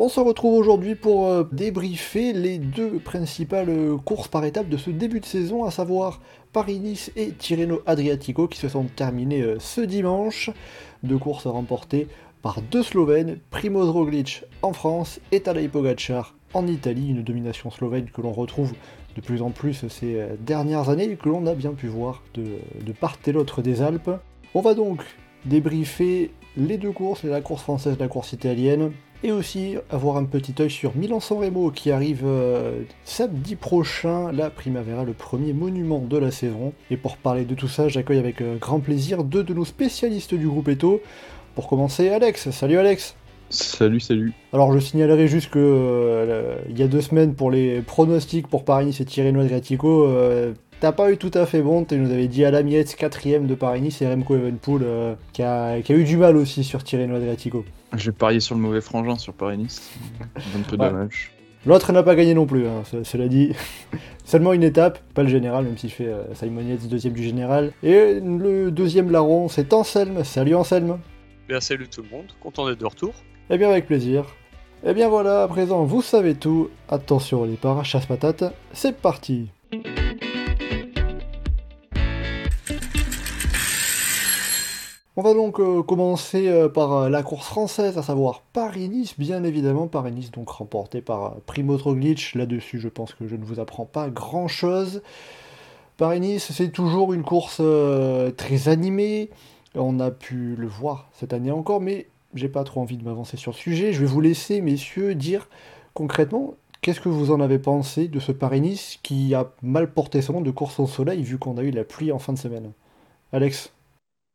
On se retrouve aujourd'hui pour euh, débriefer les deux principales euh, courses par étapes de ce début de saison, à savoir Paris-Nice et Tirreno Adriatico qui se sont terminées euh, ce dimanche. Deux courses remportées par deux Slovènes, Primoz Roglic en France et Tadej Pogacar en Italie, une domination slovène que l'on retrouve de plus en plus ces dernières années et que l'on a bien pu voir de, de part et l'autre des Alpes. On va donc débriefer les deux courses, la course française et la course italienne, et aussi avoir un petit œil sur Milan-San Remo qui arrive euh, samedi prochain, la Primavera, le premier monument de la saison. Et pour parler de tout ça, j'accueille avec euh, grand plaisir deux de nos spécialistes du groupe Eto. Pour commencer, Alex. Salut Alex. Salut, salut. Alors je signalerai juste que euh, il y a deux semaines pour les pronostics pour Paris-Nice et Tirreno Adriatico, t'as pas eu tout à fait bon. Tu nous avais dit à la miette quatrième de Paris-Nice et Remco Evenpool euh, qui, a, qui, a, eu du mal aussi sur Tirreno Adriatico. J'ai parié sur le mauvais frangin sur Paris-Nice. un peu ouais. dommage. L'autre n'a pas gagné non plus, hein, cela dit. Seulement une étape, pas le général, même s'il fait euh, Simon Yates deuxième du général. Et le deuxième larron, c'est Anselme. Salut Anselme. Bien salut tout le monde, content d'être de retour. Eh bien avec plaisir. Eh bien voilà, à présent vous savez tout. Attention les départ, chasse patate, c'est parti. On va donc euh, commencer euh, par euh, la course française, à savoir Paris-Nice, bien évidemment. Paris-Nice donc remporté par euh, Primoz Roglic. Là-dessus, je pense que je ne vous apprends pas grand-chose. Paris-Nice, c'est toujours une course très animée. On a pu le voir cette année encore, mais j'ai pas trop envie de m'avancer sur le sujet. Je vais vous laisser, messieurs, dire concrètement qu'est-ce que vous en avez pensé de ce Paris-Nice qui a mal porté son nom de course au soleil vu qu'on a eu la pluie en fin de semaine? Alex?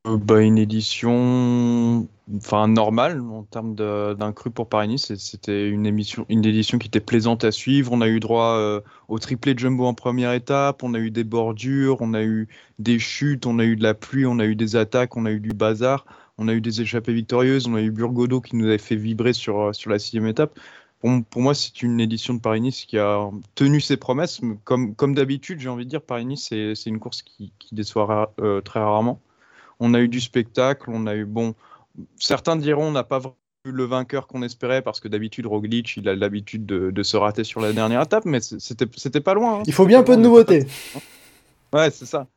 Bah, Une édition enfin, normale en termes d'un cru pour Paris-Nice. C'était une, émission, une édition qui était plaisante à suivre. On a eu droit euh, au triplé de jumbo en première étape. On a eu des bordures, on a eu des chutes, on a eu de la pluie, on a eu des attaques, on a eu du bazar. On a eu des échappées victorieuses, on a eu Burgodo qui nous avait fait vibrer sur, sur la sixième étape. Pour, moi, c'est une édition de Paris-Nice qui a tenu ses promesses. Comme, comme d'habitude, j'ai envie de dire, Paris-Nice, c'est une course qui, qui déçoit euh, très rarement. On a eu du spectacle, on a eu, bon, certains diront on n'a pas vu le vainqueur qu'on espérait parce que d'habitude Roglic il a l'habitude de, de, se rater sur la dernière étape, mais c'était pas loin. Hein. Il faut bien un peu de nouveauté. Ouais, c'est ça.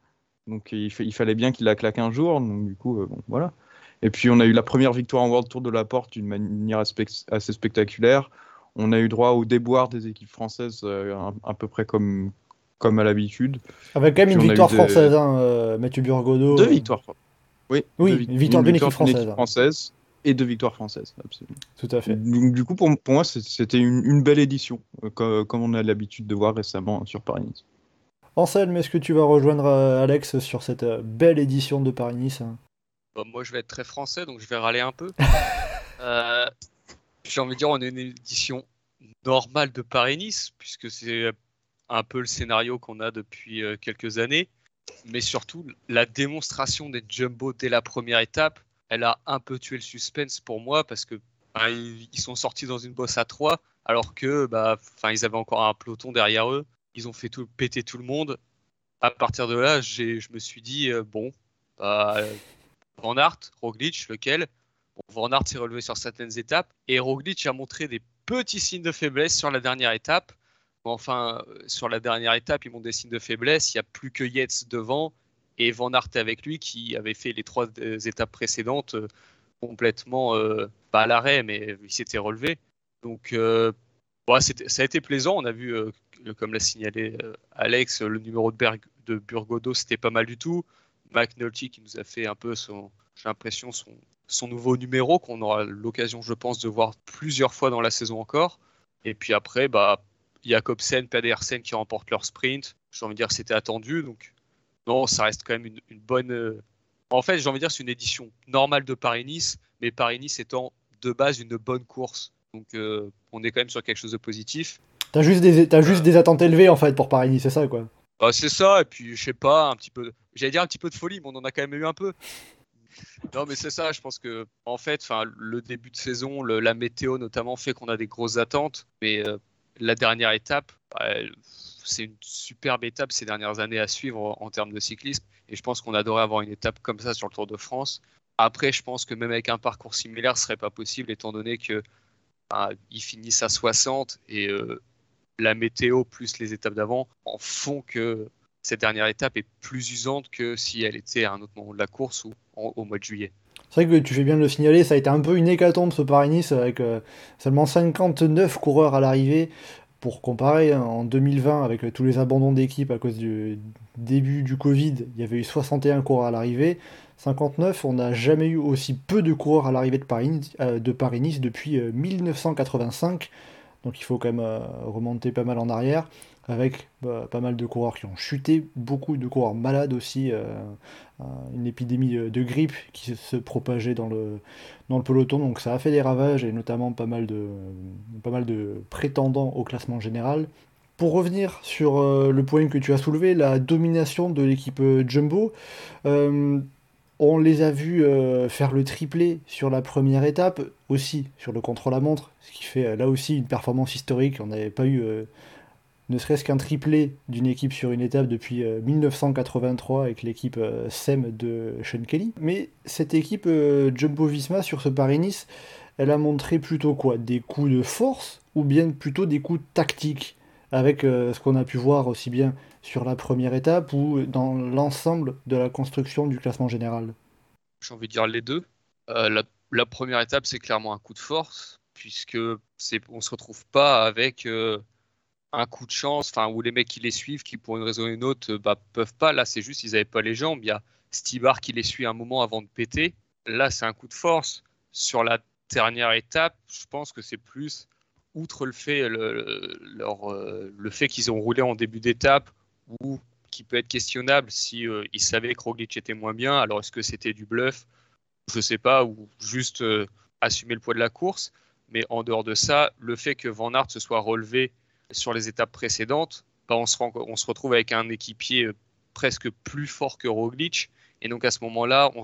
Donc il, il, fallait bien qu'il la claque un jour, donc du coup, euh, bon, voilà. Et puis on a eu la première victoire en World Tour de la Porte d'une manière assez spectaculaire. On a eu droit au déboire des équipes françaises euh, à, à, peu près comme, comme à l'habitude. Avec quand même une victoire des... française, hein, euh, Mathieu Burgodo. Deux victoires. Oui, oui une victoire d'une équipe française. Équipe française et deux victoires françaises, absolument. Tout à fait. Donc, du coup, pour, pour moi, c'était une, une, belle édition, euh, comme, comme, on a l'habitude de voir récemment sur Paris-Nice. Anselme, est-ce que tu vas rejoindre euh, Alex sur cette belle édition de Paris-Nice bah, Moi, je vais être très français, donc je vais râler un peu. euh, J'ai envie de dire, on a une édition normale de Paris-Nice, puisque c'est un peu le scénario qu'on a depuis euh, quelques années. Mais surtout, la démonstration des jumbo dès la première étape, elle a un peu tué le suspense pour moi parce que bah, ils sont sortis dans une bosse à 3 alors que bah, ils avaient encore un peloton derrière eux. Ils ont fait péter tout le monde. À partir de là, je me suis dit, euh, bon, bah, Van Aert, Roglic, lequel? Bon, Van Aert s'est relevé sur certaines étapes et Roglic a montré des petits signes de faiblesse sur la dernière étape. Enfin, sur la dernière étape, ils montrent des signes de faiblesse. Il n'y a plus que Yates devant et Van Aert avec lui qui avait fait les trois étapes précédentes euh, complètement euh, pas à l'arrêt, mais il s'était relevé. Donc, euh, ça a été plaisant. On a vu, euh, comme l'a signalé euh, Alex, le numéro de, Berg, de Burgodo, c'était pas mal du tout. McNulty qui nous a fait un peu son, j'ai l'impression, son nouveau numéro qu'on aura l'occasion, je pense, de voir plusieurs fois dans la saison encore. Et puis après, bah, Jacobsen, Pedersen qui remportent leur sprint. J'ai envie de dire c'était attendu. Donc, non, ça reste quand même une, une bonne. Euh... En fait, j'ai envie de dire c'est une édition normale de Paris-Nice, mais Paris-Nice étant de base une bonne course. Donc, euh, on est quand même sur quelque chose de positif. T'as juste, des, as juste des attentes élevées en fait pour Paris-Nice, c'est ça quoi Bah, c'est ça, et puis je sais pas, un petit peu. J'allais dire un petit peu de folie, mais on en a quand même eu un peu. Non, mais c'est ça, je pense que en fait, le début de saison, la météo notamment fait qu'on a des grosses attentes, mais euh, la dernière étape, bah, c'est une superbe étape ces dernières années à suivre en, termes de cyclisme, et je pense qu'on adorait avoir une étape comme ça sur le Tour de France. Après, je pense que même avec un parcours similaire, ce serait pas possible étant donné que bah, finissent à 60 et euh, la météo plus les étapes d'avant en font que cette dernière étape est plus usante que si elle était à un autre moment de la course ou au mois de juillet. C'est vrai que tu fais bien de le signaler, ça a été un peu une hécatombe ce Paris-Nice avec euh, seulement 59 coureurs à l'arrivée. Pour comparer, hein, en 2020, avec euh, tous les abandons d'équipe à cause du début du Covid, il y avait eu 61 coureurs à l'arrivée. 59, on n'a jamais eu aussi peu de coureurs à l'arrivée de Paris-Nice euh, depuis 1985. Donc il faut quand même remonter pas mal en arrière avec bah, pas mal de coureurs qui ont chuté, beaucoup de coureurs malades aussi, euh, euh, une épidémie de grippe qui se propageait dans le, dans le peloton, donc ça a fait des ravages et notamment pas mal de, pas mal de prétendants au classement général. Pour revenir sur euh, le point que tu as soulevé, la domination de l'équipe Jumbo, on les a vus faire le triplé sur la première étape, aussi sur le contre-la-montre, ce qui fait là aussi une performance historique. On n'avait pas eu ne serait-ce qu'un triplé d'une équipe sur une étape depuis 1983 euh, avec l'équipe euh, SEM de Sean Kelly. Mais cette équipe euh, Jumbo Visma sur ce Paris-Nice, elle a montré plutôt quoi? Des coups de force ou bien plutôt des coups tactiques avec ce qu'on a pu voir aussi bien sur la première étape ou dans l'ensemble de la construction du classement général? J'ai envie de dire les deux. la, première étape, c'est clairement un coup de force, puisque on ne se retrouve pas avec un coup de chance, enfin, où les mecs qui les suivent, qui pour une raison ou une autre, euh, bah, peuvent pas. Là, c'est juste, ils n'avaient pas les jambes. Il y a Stibar qui les suit un moment avant de péter. Là, c'est un coup de force. Sur la dernière étape, je pense que c'est plus, outre le fait, le, leur, euh, le fait qu'ils ont roulé en début d'étape, ou qui peut être questionnable si euh, ils savaient que Roglic était moins bien. Alors, est-ce que c'était du bluff? Je sais pas, ou juste assumer le poids de la course. Mais en dehors de ça, le fait que Van Aert se soit relevé sur les étapes précédentes, bah, on, se on, retrouve avec un équipier euh, presque plus fort que Roglic. Et donc à ce moment-là, il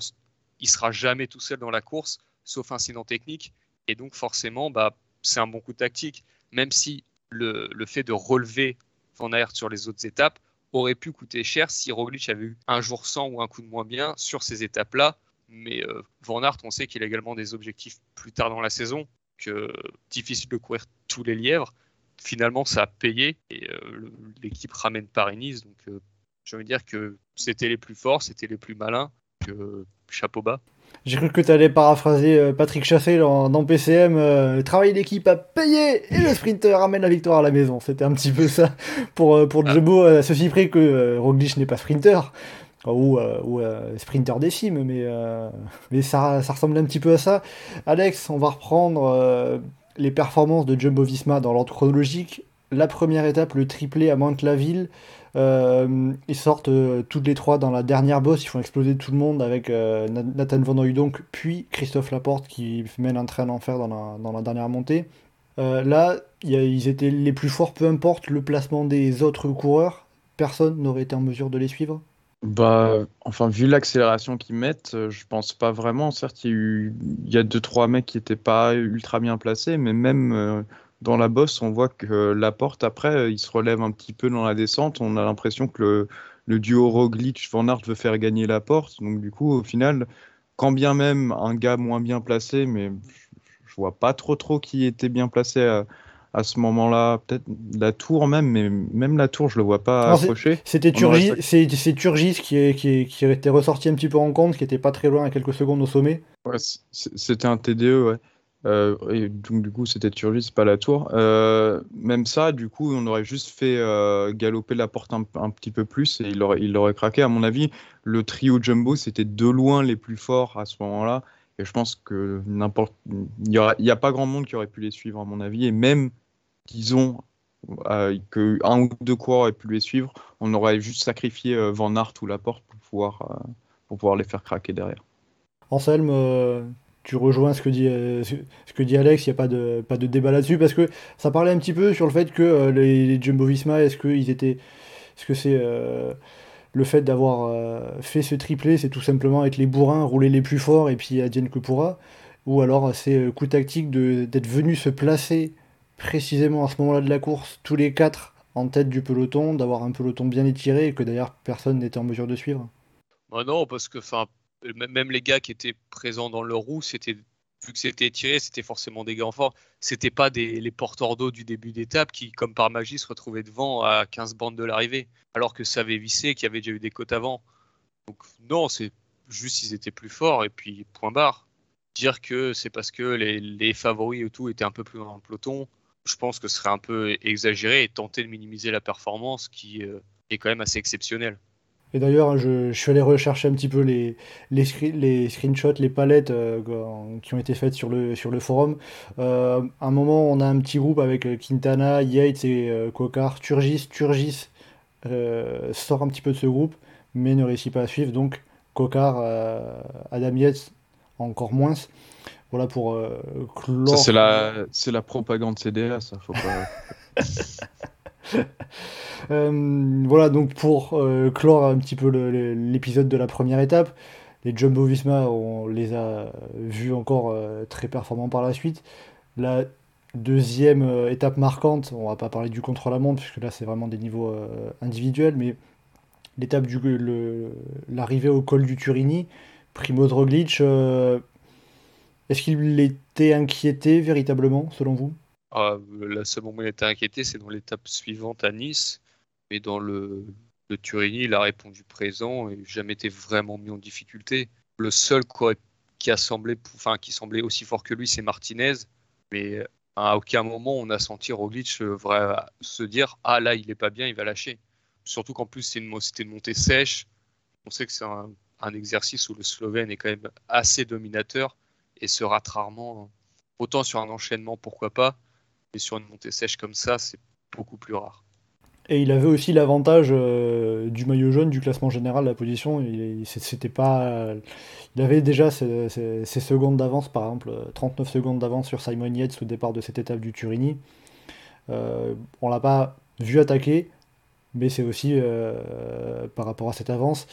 il sera jamais tout seul dans la course, sauf incident technique. Et donc forcément, bah, c'est un bon coup tactique. Même si le, fait de relever Van Aert sur les autres étapes aurait pu coûter cher si Roglic avait eu un jour sans ou un coup de moins bien sur ces étapes-là. Mais euh, Van Aert, on sait qu'il a également des objectifs plus tard dans la saison, que difficile de courir tous les lièvres finalement, ça a payé et euh, l'équipe ramène Paris-Nice. Donc, euh, je veux dire que c'était les plus forts, c'était les plus malins, que chapeau bas. J'ai cru que tu allais paraphraser euh, Patrick Chassé dans, PCM. le travail d'équipe a payé et le sprinter ramène la victoire à la maison. C'était un petit peu ça pour, pour ah. Jumbo, ceci près que Roglic n'est pas sprinter. Ou, ou sprinter décime, mais, mais ça, ça ressemble un petit peu à ça. Alex, on va reprendre les performances de Jumbo Visma dans l'ordre chronologique. La première étape, le triplé à Mantes-la-Ville. Euh, ils sortent euh, toutes les trois dans la dernière bosse, ils font exploser tout le monde avec euh, Nathan Van donc puis Christophe Laporte qui mène un train d'enfer dans la, dans la dernière montée. là, ils étaient les plus forts, peu importe le placement des autres coureurs, personne n'aurait été en mesure de les suivre. Bah, enfin, vu l'accélération qu'ils mettent, euh, je pense pas vraiment. Certes, il y a eu, il y a deux trois mecs qui étaient pas ultra bien placés, mais même euh, dans la bosse, on voit que la porte après, il se relève un petit peu dans la descente. On a l'impression que le, duo Roglic Van Aert veut faire gagner la porte. Donc du coup, au final, quand bien même un gars moins bien placé, mais je vois pas trop trop qui était bien placé à, à ce moment-là, peut-être la tour même, mais même la tour, je le vois pas approcher. C'était Turgis, c'est Turgis qui, est, qui, qui était ressorti un petit peu en compte, qui était pas très loin à quelques secondes au sommet. Ouais, c'était un TDE, ouais. Euh, et donc du coup c'était Turgis, pas la tour. Euh, même ça, du coup, on aurait juste fait euh, galoper la porte un, petit peu plus et il aurait, il aurait craqué. À mon avis, le trio Jumbo, c'était de loin les plus forts à ce moment-là. Et je pense que n'importe, il n'y a, a, pas grand monde qui aurait pu les suivre à mon avis. Et même disons euh, que un ou deux coureurs aient pu les suivre, on aurait juste sacrifié euh, Van Aert ou Laporte pour pouvoir, euh, pour pouvoir les faire craquer derrière. Anselme, tu rejoins ce que dit, ce que dit Alex, il n'y a pas de, pas de débat là-dessus, parce que ça parlait un petit peu sur le fait que les, Jumbo Visma, est-ce qu'ils étaient Est-ce que c'est le fait d'avoir fait ce triplé, c'est tout simplement être les bourrins, rouler les plus forts et puis advienne que pourra Ou alors c'est coup tactique d'être venu se placer précisément à ce moment-là de la course, tous les quatre en tête du peloton, d'avoir un peloton bien étiré et que d'ailleurs personne n'était en mesure de suivre bah Non, parce que même les gars qui étaient présents dans leur roue, c'était vu que c'était étiré, c'était forcément des gars en forme. C'était pas des, les porteurs d'eau du début d'étape qui, comme par magie, se retrouvaient devant à 15 bandes de l'arrivée, alors que ça avait vissé, qu'il y avait déjà eu des côtes avant. Donc non, c'est juste ils étaient plus forts et puis point barre. Dire que c'est parce que les, favoris et tout étaient un peu plus dans le peloton, je pense que ce serait un peu exagéré et tenter de minimiser la performance qui euh, est quand même assez exceptionnelle. Et d'ailleurs, hein, je, suis allé rechercher un petit peu les, screenshots, les palettes euh, qui ont été faites sur le, forum. Euh, à un moment, on a un petit groupe avec Quintana, Yates et euh, Kokar. Turgis, Turgis sort un petit peu de ce groupe, mais ne réussit pas à suivre. Donc, Kokar, Adam Yates, encore moins. Voilà pour clore. c'est la, la propagande CDA, ça. Faut pas... Euh, voilà, donc pour euh, clore un petit peu l'épisode de la première étape, les Jumbo Visma, on les a vus encore euh, très performants par la suite. La deuxième étape marquante, on va pas parler du contre-la-montre, puisque là c'est vraiment des niveaux individuels, mais l'étape du l'arrivée au col du Turini, Primo Roglic, est-ce qu'il était inquiété véritablement, selon vous? Ah, la seule moment où il était inquiété, c'est dans l'étape suivante à Nice. Mais dans le, le Turini, il a répondu présent et jamais été vraiment mis en difficulté. Le seul qui, a semblé, qui semblait aussi fort que lui, c'est Martinez. Mais à aucun moment on a senti Roglic euh, se dire Ah là, il est pas bien, il va lâcher. Surtout qu'en plus, c'était une, montée sèche. On sait que c'est un, exercice où le Slovène est quand même assez dominateur et se rate rarement. Autant sur un enchaînement, pourquoi pas, et sur une montée sèche comme ça, c'est beaucoup plus rare. Et il avait aussi l'avantage euh, du maillot jaune du classement général, la position. Il, c'était pas, il avait déjà ses, secondes d'avance, par exemple, 39 secondes d'avance sur Simon Yates au départ de cette étape du Turini. Euh, on l'a pas vu attaquer, mais c'est aussi euh, par rapport à cette avance.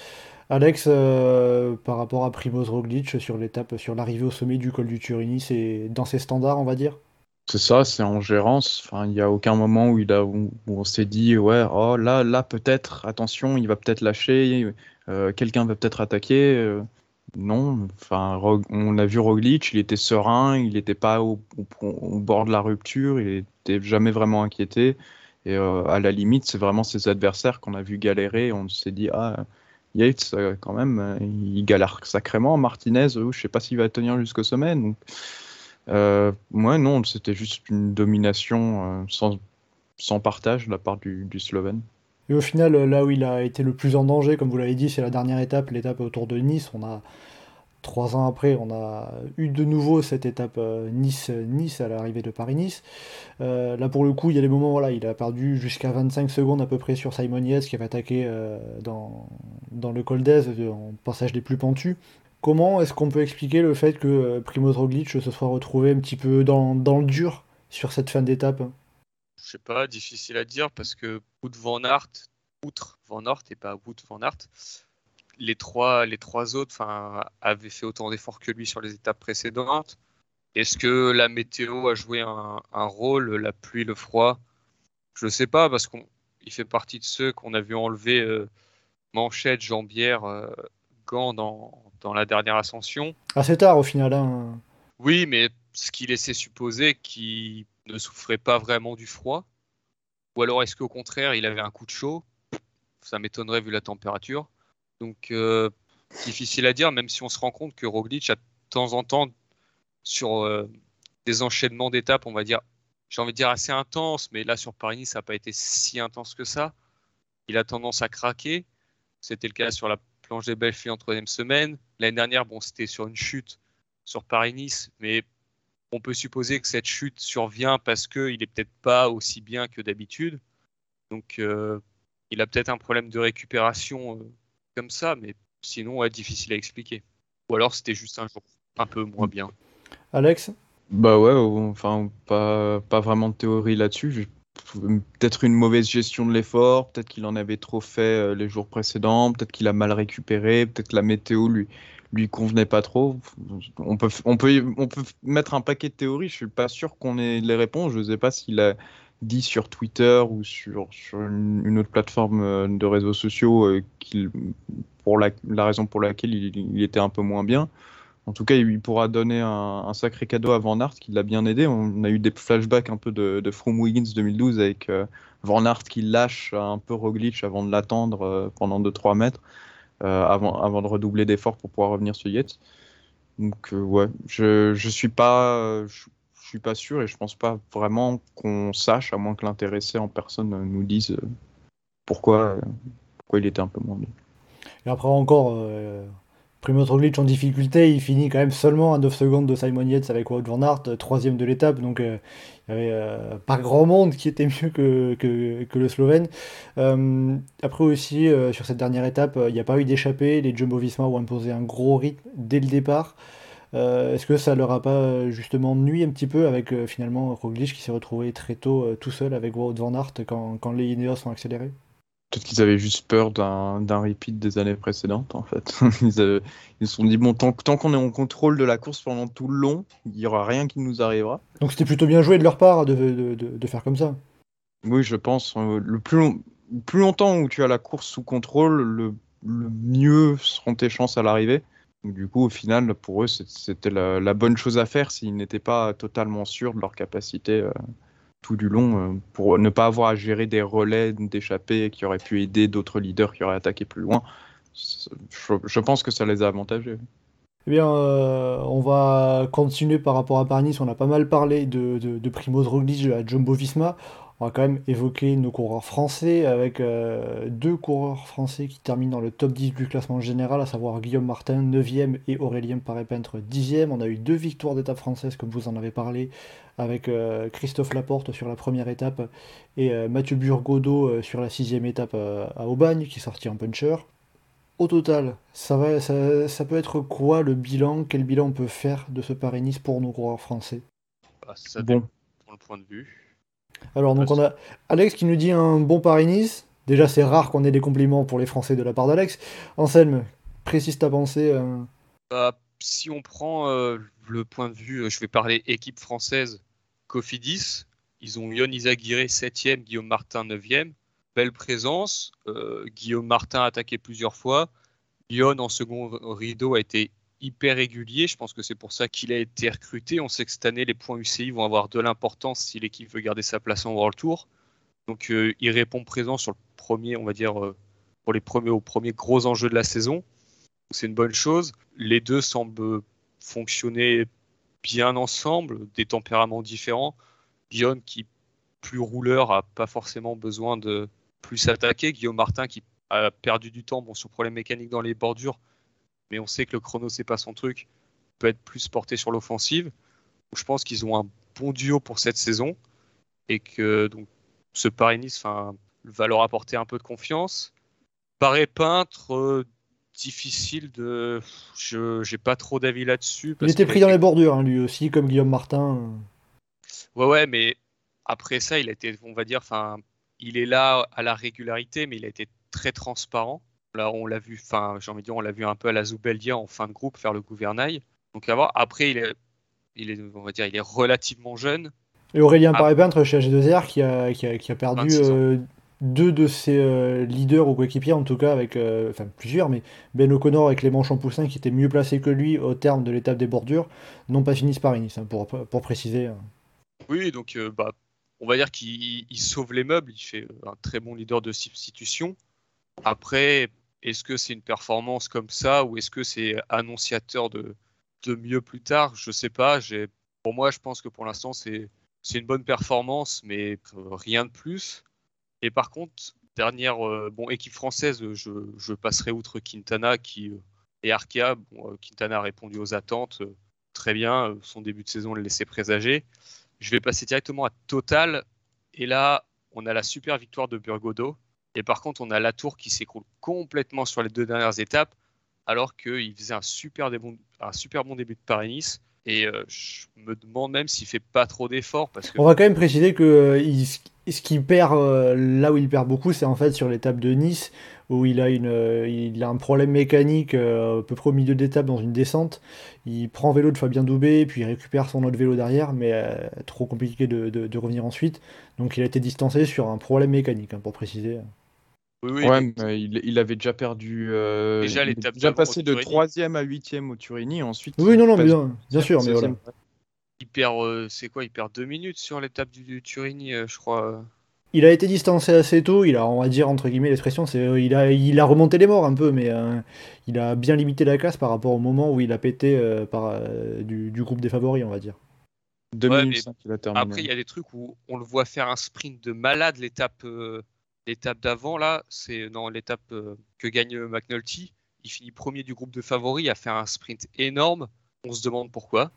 Alex, euh, par rapport à Primoz Roglic sur l'étape, sur l'arrivée au sommet du col du Turini, c'est dans ses standards, on va dire? C'est ça, c'est en gérance. Enfin, il n'y a aucun moment où, il a, où, on s'est dit, ouais, oh là, là, peut-être, attention, il va peut-être lâcher, euh, quelqu'un va peut-être attaquer. Euh, non, enfin, on a vu Roglic, il était serein, il n'était pas au, bord de la rupture, il n'était jamais vraiment inquiété. Et à la limite, c'est vraiment ses adversaires qu'on a vu galérer. On s'est dit, ah, Yates, quand même, il galère sacrément. Martinez, je ne sais pas s'il va tenir jusqu'au sommet. Donc, euh, moi, non, c'était juste une domination euh, sans, sans, partage de la part du, du, Slovène. Et au final, là où il a été le plus en danger, comme vous l'avez dit, c'est la dernière étape, l'étape autour de Nice. On a trois ans après, on a eu de nouveau cette étape Nice-Nice euh, à l'arrivée de Paris-Nice. là, pour le coup, il y a des moments, voilà, il a perdu jusqu'à 25 secondes à peu près sur Simon Yates qui avait attaqué dans, dans le col d'Aise, en passage des plus pentus. Comment est-ce qu'on peut expliquer le fait que euh, Primoz Roglic se soit retrouvé un petit peu dans, le dur sur cette fin d'étape? Je sais pas, difficile à dire parce que Wout van Aert, outre Van Aert et pas Wout van Aert, les trois, les trois autres avaient fait autant d'efforts que lui sur les étapes précédentes. Est-ce que la météo a joué un, rôle, la pluie, le froid? Je ne sais pas parce qu'il fait partie de ceux qu'on a vu enlever euh, manchettes, jambières, euh, gants dans, dans la dernière ascension. Assez tard au final. Hein. Oui, mais ce qui laissait supposer qu'il ne souffrait pas vraiment du froid. Ou alors est-ce qu'au contraire, il avait un coup de chaud? Ça m'étonnerait vu la température. Donc euh, difficile à dire, même si on se rend compte que Roglic a de temps en temps sur euh, des enchaînements d'étapes, on va dire, j'ai envie de dire assez intenses, mais là sur Paris, ça n'a pas été si intense que ça. Il a tendance à craquer. C'était le cas sur la planche des Belfi en troisième semaine. L'année dernière, bon, c'était sur une chute sur Paris-Nice, mais on peut supposer que cette chute survient parce qu'il n'est peut-être pas aussi bien que d'habitude. Donc, euh, il a peut-être un problème de récupération comme ça, mais sinon, ouais, difficile à expliquer. Ou alors, c'était juste un jour un peu moins bien. Alex? Bah ouais, enfin, pas, pas vraiment de théorie là-dessus. peut-être une mauvaise gestion de l'effort, peut-être qu'il en avait trop fait euh, les jours précédents, peut-être qu'il a mal récupéré, peut-être que la météo lui lui convenait pas trop. On peut, on peut, on peut mettre un paquet de théories. Je suis pas sûr qu'on ait les réponses. Je ne sais pas s'il a dit sur Twitter ou sur, une, autre plateforme euh, de réseaux sociaux euh, pour la, raison pour laquelle il, était un peu moins bien. En tout cas, il pourra donner un, sacré cadeau à Van Aert qui l'a bien aidé. On a eu des flashbacks un peu de, de From Wiggins 2012 avec euh, Van Aert qui lâche un peu Roglic avant de l'attendre pendant 2-3 mètres, avant, de redoubler d'efforts pour pouvoir revenir sur Yates. Donc ouais, je, je suis pas suis pas sûr et je pense pas vraiment qu'on sache, à moins que l'intéressé en personne nous dise pourquoi, pourquoi il était un peu moins bien. Et après encore, Primo Roglic en difficulté, il finit quand même seulement à 9 secondes de Simon Yates avec Wout van Aert, troisième de l'étape, donc euh, avait euh, pas grand monde qui était mieux que, que, le Slovène. Euh, après aussi, sur cette dernière étape, il n'y a pas eu d'échappée, les Jumbo-Visma ont imposé un gros rythme dès le départ. Est-ce que ça leur a pas justement nuit un petit peu avec finalement Roglic qui s'est retrouvé très tôt tout seul avec Wout van Aert quand, quand les Ineos ont accéléré Peut-être qu'ils avaient juste peur d'un repeat des années précédentes, en fait. ils, se sont dit, bon, tant, tant qu'on est en contrôle de la course pendant tout le long, il n'y aura rien qui nous arrivera. Donc c'était plutôt bien joué de leur part de, de, de, faire comme ça. Oui, je pense. Euh, le plus, plus longtemps où tu as la course sous contrôle, le, mieux seront tes chances à l'arrivée. Du coup, au final, pour eux, c'était la, bonne chose à faire s'ils n'étaient pas totalement sûrs de leur capacité. Euh, tout du long euh, pour ne pas avoir à gérer des relais d'échappée qui auraient pu aider d'autres leaders qui auraient attaqué plus loin. Je, pense que ça les a avantagés. Eh bien, euh, on va continuer par rapport à Paris. On a pas mal parlé de, Primoz Roglic à Jumbo Visma. On va quand même évoquer nos coureurs français avec euh, deux coureurs français qui terminent dans le top 10 du classement général, à savoir Guillaume Martin 9e et Aurélien Paré-Peintre 10e. On a eu deux victoires d'étape française, comme vous en avez parlé, avec euh, Christophe Laporte sur la première étape et euh, Mathieu Burgodeau sur la sixième étape à Aubagne, qui est sorti en puncher. Au total, ça, va, ça, peut être quoi le bilan? Quel bilan on peut faire de ce Paris-Nice pour nos coureurs français? Bah, Ça bon. pour le point de vue. Alors, donc, on a Alex qui nous dit un bon Paris-Nice. Déjà, c'est rare qu'on ait des compliments pour les Français de la part d'Alex. Anselme, précise ta pensée. Euh. Bah, si on prend euh, le point de vue, euh, je vais parler équipe française, Cofidis, ils ont Yon Izaguirre 7e, Guillaume Martin 9e. Belle présence. Guillaume Martin a attaqué plusieurs fois. Yon en second rideau a été hyper régulier. Je pense que c'est pour ça qu'il a été recruté. On sait que cette année, les points UCI vont avoir de l'importance si l'équipe veut garder sa place en World Tour. Donc, euh, il répond présent sur le premier, on va dire, euh, pour les premiers, aux premiers gros enjeux de la saison. C'est une bonne chose. Les deux semblent fonctionner bien ensemble, des tempéraments différents. Guillaume, qui plus rouleur, a pas forcément besoin de plus attaquer. Guillaume Martin, qui a perdu du temps bon, sur problème mécanique dans les bordures, mais on sait que le chrono, c'est pas son truc, peut être plus porté sur l'offensive. Je pense qu'ils ont un bon duo pour cette saison et que donc ce Paris-Nice va leur apporter un peu de confiance. Paris peintre, euh, difficile de. Je j'ai pas trop d'avis là-dessus. Il était pris dans les bordures, hein, lui aussi, comme Guillaume Martin. Ouais, ouais, mais après ça, il a été, on va dire, enfin, il est là à la régularité, mais il a été très transparent. Là, on l'a vu, enfin, j'ai envie de dire, on l'a vu un peu à la Zoubeldia en fin de groupe faire le gouvernail. Donc à voir. Après, il est, il est, on va dire, il est relativement jeune. Et Aurélien ah. Paré-Peintre chez AG2R qui a, qui a, qui a perdu euh, deux de ses euh, leaders ou coéquipiers, en tout cas avec, euh, enfin plusieurs, mais Ben O'Connor et Clément Champoussin qui étaient mieux placés que lui au terme de l'étape des bordures, n'ont pas fini ce Paris-Nice, hein, pour, pour préciser. Hein. Oui, donc bah, on va dire qu'il sauve les meubles, il fait un très bon leader de substitution. Après, est-ce que c'est une performance comme ça ou est-ce que c'est annonciateur de, mieux plus tard? Je ne sais pas. Pour moi, je pense que pour l'instant, c'est une bonne performance, mais rien de plus. Et par contre, dernière euh, équipe française, je, passerai outre Quintana qui, euh, et Arkea. Euh, Quintana a répondu aux attentes très bien. Son début de saison le laissait présager. Je vais passer directement à Total. Et là, on a la super victoire de Burgodo et par contre, on a la tour qui s'écroule complètement sur les deux dernières étapes, alors qu'il faisait un super, bon, un super bon début de Paris-Nice. Et euh, je me demande même s'il fait pas trop d'efforts. parce que On va quand même préciser que euh, ce qu'il perd, euh, là où il perd beaucoup, c'est en fait sur l'étape de Nice, où il a, une, euh, il a un problème mécanique euh, à peu près au milieu d'étape dans une descente. Il prend vélo de Fabien Doubé, puis il récupère son autre vélo derrière, mais euh, trop compliqué de, de- de revenir ensuite. Donc il a été distancé sur un problème mécanique, hein, pour préciser. Oui, oui, ouais, mais- il, il avait déjà perdu. euh, Déjà, il l'étape déjà passé de Turini. 3 à 8 au Turini. Ensuite, Oui, non, non, bien, bien sûr, mais voilà. 16e. il perd, euh, c'est quoi Il perd deux minutes sur l'étape du, du Turini, euh, je crois. Il a été distancé assez tôt, il a, on va dire, entre guillemets, l'expression, c'est euh, il a, il a remonté les morts un peu, mais euh, il a bien limité la casse par rapport au moment où il a pété euh, par, euh, du, du groupe des favoris, on va dire. 2 Ouais, mais 5, il a terminé. Après, il y a des trucs où on le voit faire un sprint de malade l'étape euh, l'étape d'avant là, c'est dans l'étape euh, que gagne McNulty. Il finit premier du groupe de favoris à faire un sprint énorme. On se demande pourquoi.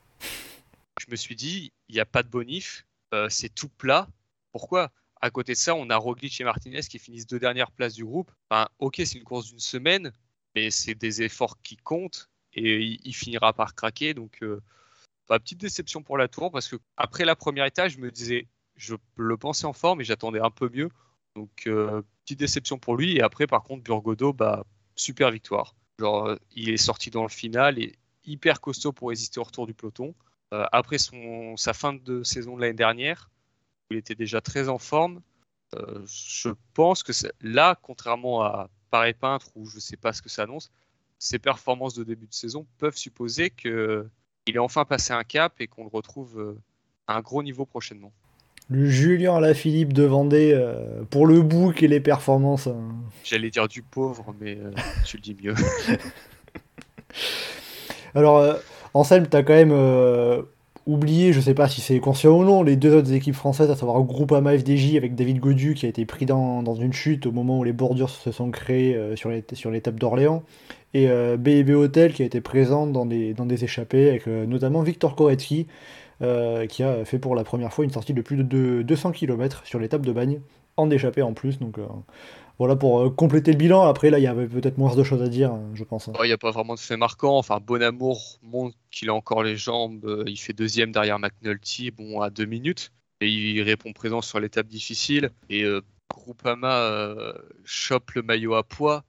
Je me suis dit, il n'y a pas de bonif, euh, c'est tout plat. Pourquoi? À côté de ça, on a Roglic et Martinez qui finissent deux dernières places du groupe. Enfin, ok, c'est une course d'une semaine, mais c'est des efforts qui comptent et il, finira par craquer. Donc, euh, bah, petite déception pour la tour parce que après la première étape, je me disais, je le pensais en forme et j'attendais un peu mieux. Donc, euh, petite déception pour lui. Et après, par contre, Burgodo, bah, super victoire. Genre, euh, il est sorti dans le final et hyper costaud pour résister au retour du peloton. Après sa fin de saison de l'année dernière, il était déjà très en forme, euh, je pense que là, contrairement à Paris Peintre, où je ne sais pas ce que ça annonce, ses performances de début de saison peuvent supposer qu'il est enfin passé un cap et qu'on le retrouve euh, à un gros niveau prochainement. Le Julien Alaphilippe de Vendée euh, pour le bouc et les performances. hein. J'allais dire du pauvre, mais euh, tu le dis mieux. Alors, Anselme, t'as quand même oublié, je sais pas si c'est conscient ou non, les deux autres équipes françaises, à savoir Groupama FDJ avec David Godu qui a été pris dans, dans une chute au moment où les bordures se sont créées euh, sur l'étape d'Orléans, et euh, B&B Hotel qui a été présent dans des, dans des échappées avec euh, notamment Victor Koretsky qui a fait pour la première fois une sortie de plus de deux- 200 km sur l'étape de Bagne, en échappée en plus, donc voilà pour euh, compléter le bilan. Après, là, il y avait peut-être moins de choses à dire, hein, je pense. hein. Il n'y a pas vraiment de fait marquant. Enfin, Bonamour montre qu'il a encore les jambes. Euh, Il fait deuxième derrière McNulty, bon, à deux minutes. Et il répond présent sur l'étape difficile. Et euh, Groupama chope le maillot à poids.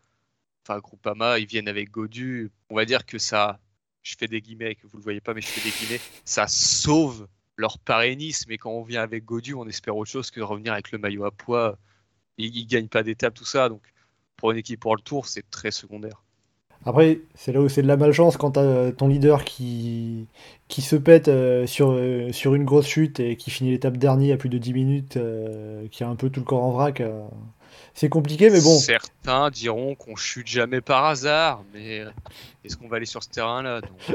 Enfin, Groupama, ils viennent avec Godu. On va dire que ça, je fais des guillemets, que vous le voyez pas, mais je fais des guillemets, ça sauve leur parénisme. Mais quand on vient avec Godu, on espère autre chose que de revenir avec le maillot à poids. Ils, ils gagnent pas d'étape, tout ça. Donc, pour une équipe pour le tour, c'est très secondaire. Après, c'est là où c'est de la malchance quand t'as ton leader qui, qui se pète euh, sur, euh, sur une grosse chute et qui finit l'étape dernier à plus de 10 minutes, euh, qui a un peu tout le corps en vrac. Euh, c'est compliqué, mais bon. Certains diront qu'on chute jamais par hasard, mais euh, est-ce qu'on va aller sur ce terrain-là euh,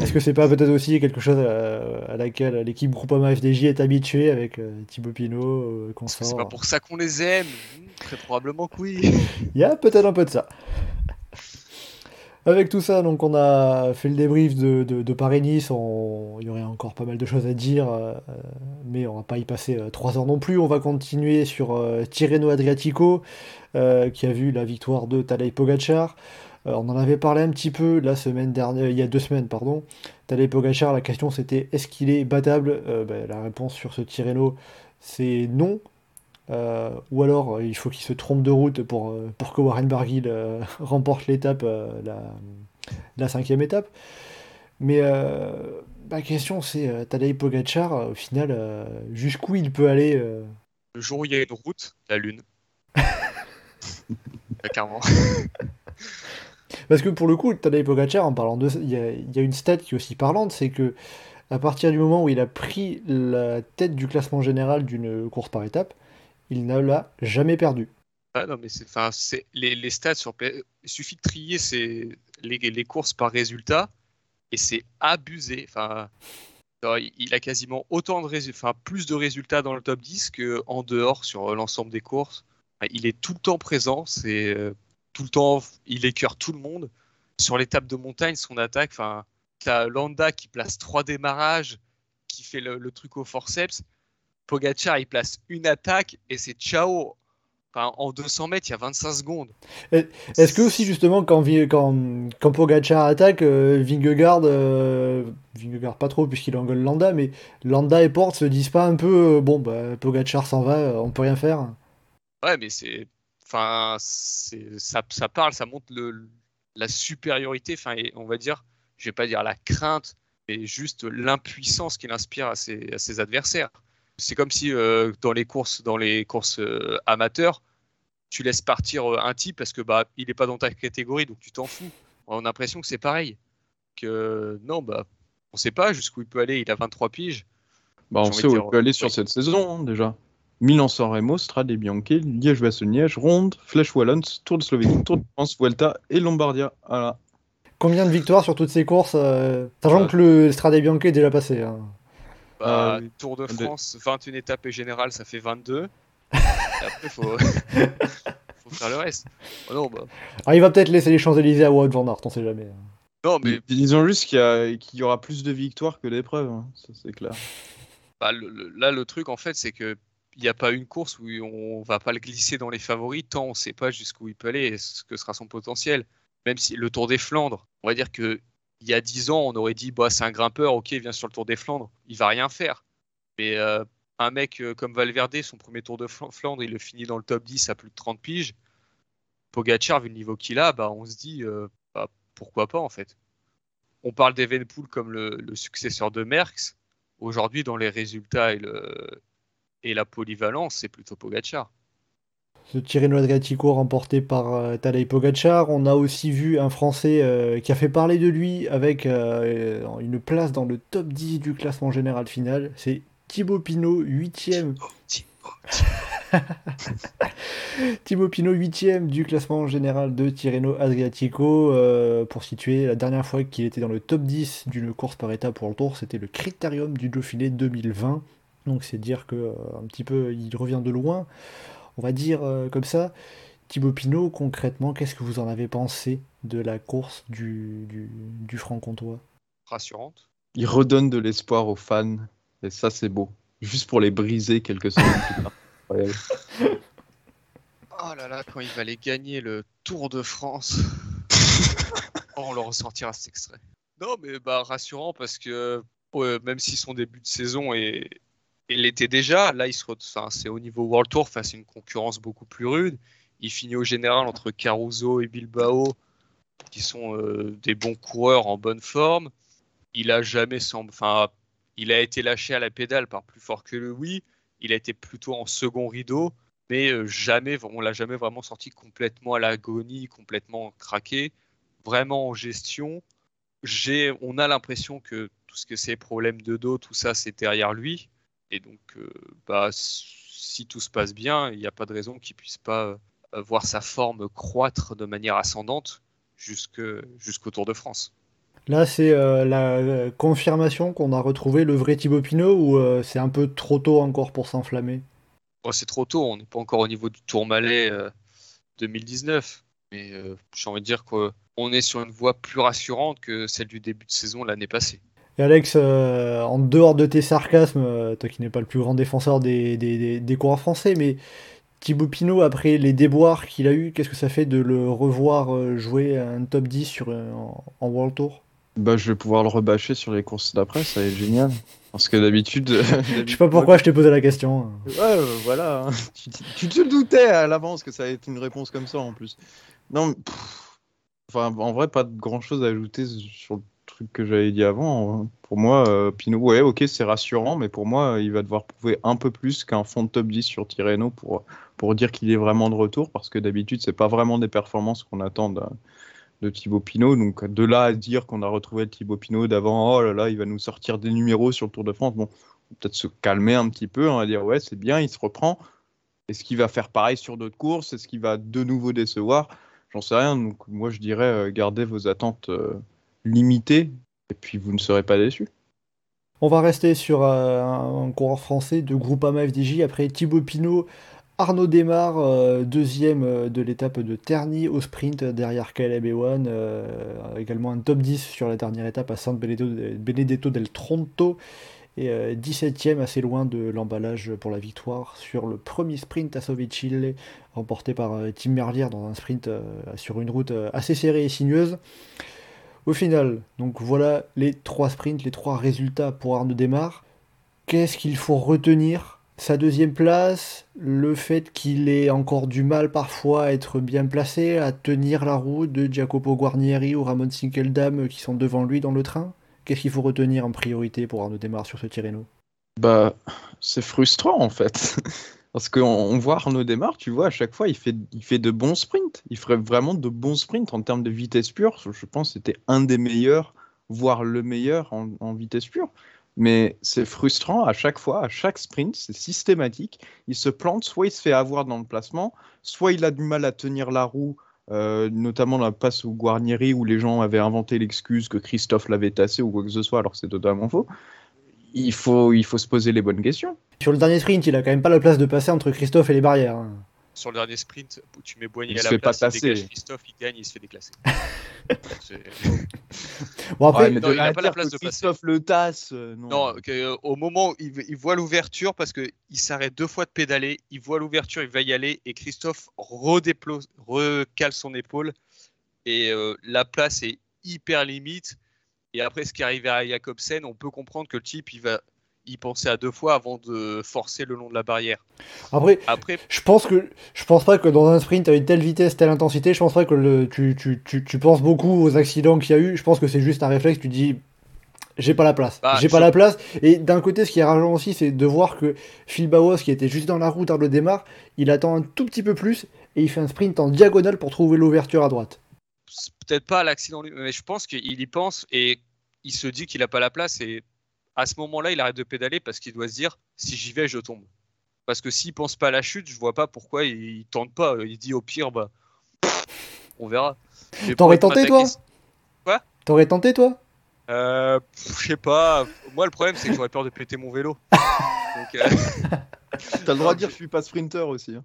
Est-ce que c'est pas peut-être aussi quelque chose à, à laquelle l'équipe Groupama FDJ est habituée avec euh, Thibaut Pinot, euh, c'est pas pour ça qu'on les aime Très probablement que oui. Il y a peut-être un peu de ça. Avec tout ça, donc on a fait le débrief de, Paris-Nice. On- Il y aurait encore pas mal de choses à dire, euh, mais on va pas y passer euh, trois heures non plus. On va continuer sur euh, Tirreno Adriatico, qui a vu la victoire de Tadej Pogacar. On en avait parlé un petit peu la semaine dernière, il y a deux semaines, pardon. Tadej Pogacar, la question c'était est-ce qu'il est battable? Ben, La réponse sur ce Tirreno, c'est non. Euh, ou alors euh, il faut qu'il se trompe de route pour, euh, pour que Warren Barguil euh, remporte l'étape, euh, la, la cinquième étape. Mais ma question c'est Tadej Pogacar, au final, jusqu'où il peut aller Le jour où il y a une route, la lune. Carrément. Parce que pour le coup, Tadej Pogacar, en parlant de il y y a une stat qui est aussi parlante, c'est que à partir du moment où il a pris la tête du classement général d'une course par étape, il ne l'a jamais perdu. Ah, non, mais c'est, enfin, c'est les, les stats sur Il suffit de trier ces, les, les courses par résultat et c'est abusé. Enfin, il a quasiment autant de résultats, enfin, plus de résultats dans le top 10 qu'en dehors sur euh, l'ensemble des courses. Il est tout le temps présent, c'est euh, tout le temps, il écœure tout le monde. Sur l'étape de montagne, son attaque, enfin, t'as Landa qui place trois démarrages, qui fait le, le truc au forceps. Pogacar, il place une attaque et c'est ciao. en 200 mètres, il y a 25 secondes. Est-ce que aussi justement quand, quand, quand Pogacar attaque, euh, Vingegaard, euh, Vingegaard pas trop puisqu'il engueule Landa, mais Landa et Porte se disent pas un peu, euh, bon bah Pogacar s'en va, on peut rien faire. Ouais, mais c'est, enfin, ça, ça parle, ça montre le, la supériorité, enfin, on va dire, je vais pas dire la crainte, mais juste l'impuissance qu'il inspire à ses, à ses adversaires. C'est comme si euh, dans les courses, dans les courses euh, amateurs, tu laisses partir euh, un type parce que bah il est pas dans ta catégorie, donc tu t'en fous. On a l'impression que c'est pareil. Que non, bah on sait pas jusqu'où il peut aller. Il a 23 piges. Bah, on sait où il peut aller sur cette saison hein, déjà. Milan-San Remo, Strade Bianche, Liège-Bastogne-Liège, Ronde, Flèche Wallons, Tour de Slovénie, Tour de France, Vuelta et Lombardia. Voilà. Combien de victoires sur toutes ces courses Sachant que le Strade Bianche est déjà passé. Hein. Bah, euh, Tour de France, 21 étapes et générale, ça fait 22. et après, faut... faut faire le reste. Oh non, bah. ah, il va peut-être laisser les Champs-Élysées à Wout van Aert, on sait jamais. Non, mais. Disons juste qu'il y, y, aura plus de victoires que d'épreuves, hein. ça c'est clair. Bah, là, le truc, en fait, c'est que il n'y a pas une course où on va pas le glisser dans les favoris tant on ne sait pas jusqu'où il peut aller et ce que sera son potentiel. Même si le Tour des Flandres, on va dire que il y a 10 ans, on aurait dit bah, c'est un grimpeur, ok, vient sur le Tour des Flandres, il va rien faire. Mais euh, un mec euh, comme Valverde, son premier Tour de Flandre, il le finit dans le top 10 à plus de 30 piges. Pogacar, vu le niveau qu'il a, bah, on se dit euh, bah, pourquoi pas en fait. On parle d'Evenpool comme le, successeur de Merckx. Aujourd'hui, dans les résultats et, et la polyvalence, c'est plutôt Pogacar ce Tirreno Adriatico remporté par euh, Tadej Pogacar. On a aussi vu un Français euh, qui a fait parler de lui avec euh, une place dans le top 10 du classement général final. C'est Thibaut Pinot, 8ème. Thibaut Pinot, 8ème du classement général de Tirreno Adriatico. pour situer, la dernière fois qu'il était dans le top 10 d'une course par étape pour le tour, c'était le Critérium du Dauphiné 2020. Donc c'est dire que un petit peu il revient de loin on va dire euh, comme ça. Thibaut Pinot, concrètement, qu'est-ce que vous en avez pensé de la course du, du, franc-comtois? Rassurante. Il redonne de l'espoir aux fans, et ça c'est beau. Juste pour les briser quelques secondes plus tard. Oh là là, quand il va aller gagner le Tour de France. oh, on le ressortira cet extrait. Non, mais bah rassurant parce que même si son début de saison est, il l'était déjà. Là, il se c'est au niveau World Tour face à une concurrence beaucoup plus rude. Il finit au général entre Caruso et Bilbao, qui sont euh, des bons coureurs en bonne forme. Il a jamais enfin, il a été lâché à la pédale par plus fort que le oui. Il a été plutôt en second rideau, mais euh, jamais, on l'a jamais vraiment sorti complètement à l'agonie, complètement craqué. Vraiment en gestion. J'ai, on a l'impression que tout ce que c'est problème de dos, tout ça, c'est derrière lui. Et donc, euh, bah, si tout se passe bien, il n'y a pas de raison qu'il puisse pas euh, voir sa forme croître de manière ascendante jusqu'au Tour de France. Là, c'est euh, la confirmation qu'on a retrouvé le vrai Thibaut Pinot ou c'est un peu trop tôt encore pour s'enflammer? Oh, C'est trop tôt, on n'est pas encore au niveau du Tour Malais 2019. Mais j'ai envie de dire qu'on est sur une voie plus rassurante que celle du début de saison l'année passée. Et Alex, euh, en dehors de tes sarcasmes, euh, toi qui n'es pas le plus grand défenseur des, des, coureurs français, mais Thibaut Pinot, après les déboires qu'il a eu, qu'est-ce que ça fait de le revoir euh, jouer un top 10 sur, en, World Tour? Bah, Je vais pouvoir le rebâcher sur les courses d'après, ça va être génial. Parce que d'habitude. je sais pas pourquoi je t'ai posé la question. Ouais, voilà. Hein. tu, te doutais à l'avance que ça allait être une réponse comme ça en plus. Non, enfin, en vrai, pas de grand chose à ajouter sur le truc que j'avais dit avant. Hein. Pour moi, euh, Pinot, ouais, ok, c'est rassurant, mais pour moi, il va devoir prouver un peu plus qu'un fond de top 10 sur Tirreno pour, pour dire qu'il est vraiment de retour, parce que d'habitude, c'est pas vraiment des performances qu'on attend de, de Thibaut Pinot. Donc, de là à dire qu'on a retrouvé Thibaut Pinot d'avant, oh là là, il va nous sortir des numéros sur le Tour de France. Bon, peut-être se calmer un petit peu, on va dire, ouais, c'est bien, il se reprend. Est-ce qu'il va faire pareil sur d'autres courses? Est-ce qu'il va de nouveau décevoir? J'en sais rien. Donc, moi, je dirais, euh, gardez vos attentes. Euh, limité, et puis vous ne serez pas déçu. On va rester sur euh, un, coureur français de Groupama FDJ après Thibaut Pinot. Arnaud Desmar, euh, deuxième euh, de l'étape de Terni au sprint derrière Caleb Ewan. également un top 10 sur la dernière étape à San Benedetto del Tronto. et 17ème assez loin de l'emballage pour la victoire sur le premier sprint à Chile remporté par Tim Merlier dans un sprint sur une route assez serrée et sinueuse. Au final, donc voilà les trois sprints, les trois résultats pour Arnaud Démarre. Qu'est-ce qu'il faut retenir? Sa deuxième place, le fait qu'il ait encore du mal parfois à être bien placé, à tenir la roue de Jacopo Guarnieri ou Ramon Sinkeldam qui sont devant lui dans le train Qu'est-ce qu'il faut retenir en priorité pour Arnaud Démarre sur ce Tirreno? Bah, c'est frustrant en fait. Parce qu'on voit Arnaud Démarre, tu vois, à chaque fois, il fait, il fait de bons sprints. Il ferait vraiment de bons sprints en termes de vitesse pure. Je pense que c'était un des meilleurs, voire le meilleur en, vitesse pure. Mais c'est frustrant à chaque fois, à chaque sprint, c'est systématique. Il se plante, soit il se fait avoir dans le placement, soit il a du mal à tenir la roue, euh, notamment la passe au Guarnieri où les gens avaient inventé l'excuse que Christophe l'avait tassé ou quoi que ce soit, alors c'est totalement faux il faut, il faut se poser les bonnes questions. Sur le dernier sprint, il a quand même pas la place de passer entre Christophe et les barrières. Hein. Sur le dernier sprint, où tu mets Boigny à la place, pas il Christophe, il gagne, il se fait déclasser. bon après, il n'a pas la place de Christophe le tasse. Euh, non, euh, au moment où il, voit l'ouverture, parce qu'il s'arrête deux fois de pédaler, il voit l'ouverture, il va y aller, et Christophe recale son épaule, et euh, la place est hyper limite. Et après, ce qui arrive à Jacobsen, on peut comprendre que le type, il va y penser à deux fois avant de forcer le long de la barrière. Après, après je pense que je pense pas que dans un sprint à une telle vitesse, telle intensité, je pense pas que le, tu, tu, tu, tu penses beaucoup aux accidents qu'il y a eu. Je pense que c'est juste un réflexe. Tu dis, j'ai pas la place. Bah, j'ai pas la place. Et d'un côté, ce qui est rageant aussi, c'est de voir que Phil Bauhaus, qui était juste dans la route à le démarre, il attend un tout petit peu plus et il fait un sprint en diagonale pour trouver l'ouverture à droite peut-être pas à l'accident, mais je pense qu'il y pense et il se dit qu'il n'a pas la place. Et à ce moment-là, il arrête de pédaler parce qu'il doit se dire si j'y vais, je tombe. Parce que s'il pense pas à la chute, je vois pas pourquoi il, tente pas. Il dit au pire, bah, on verra. T'aurais tenté toi Quoi? T'aurais tenté toi? Euh, Je sais pas. Moi, le problème, c'est que j'aurais peur de péter mon vélo. Donc, euh, T'as le droit de dire que je suis pas sprinter aussi. Hein.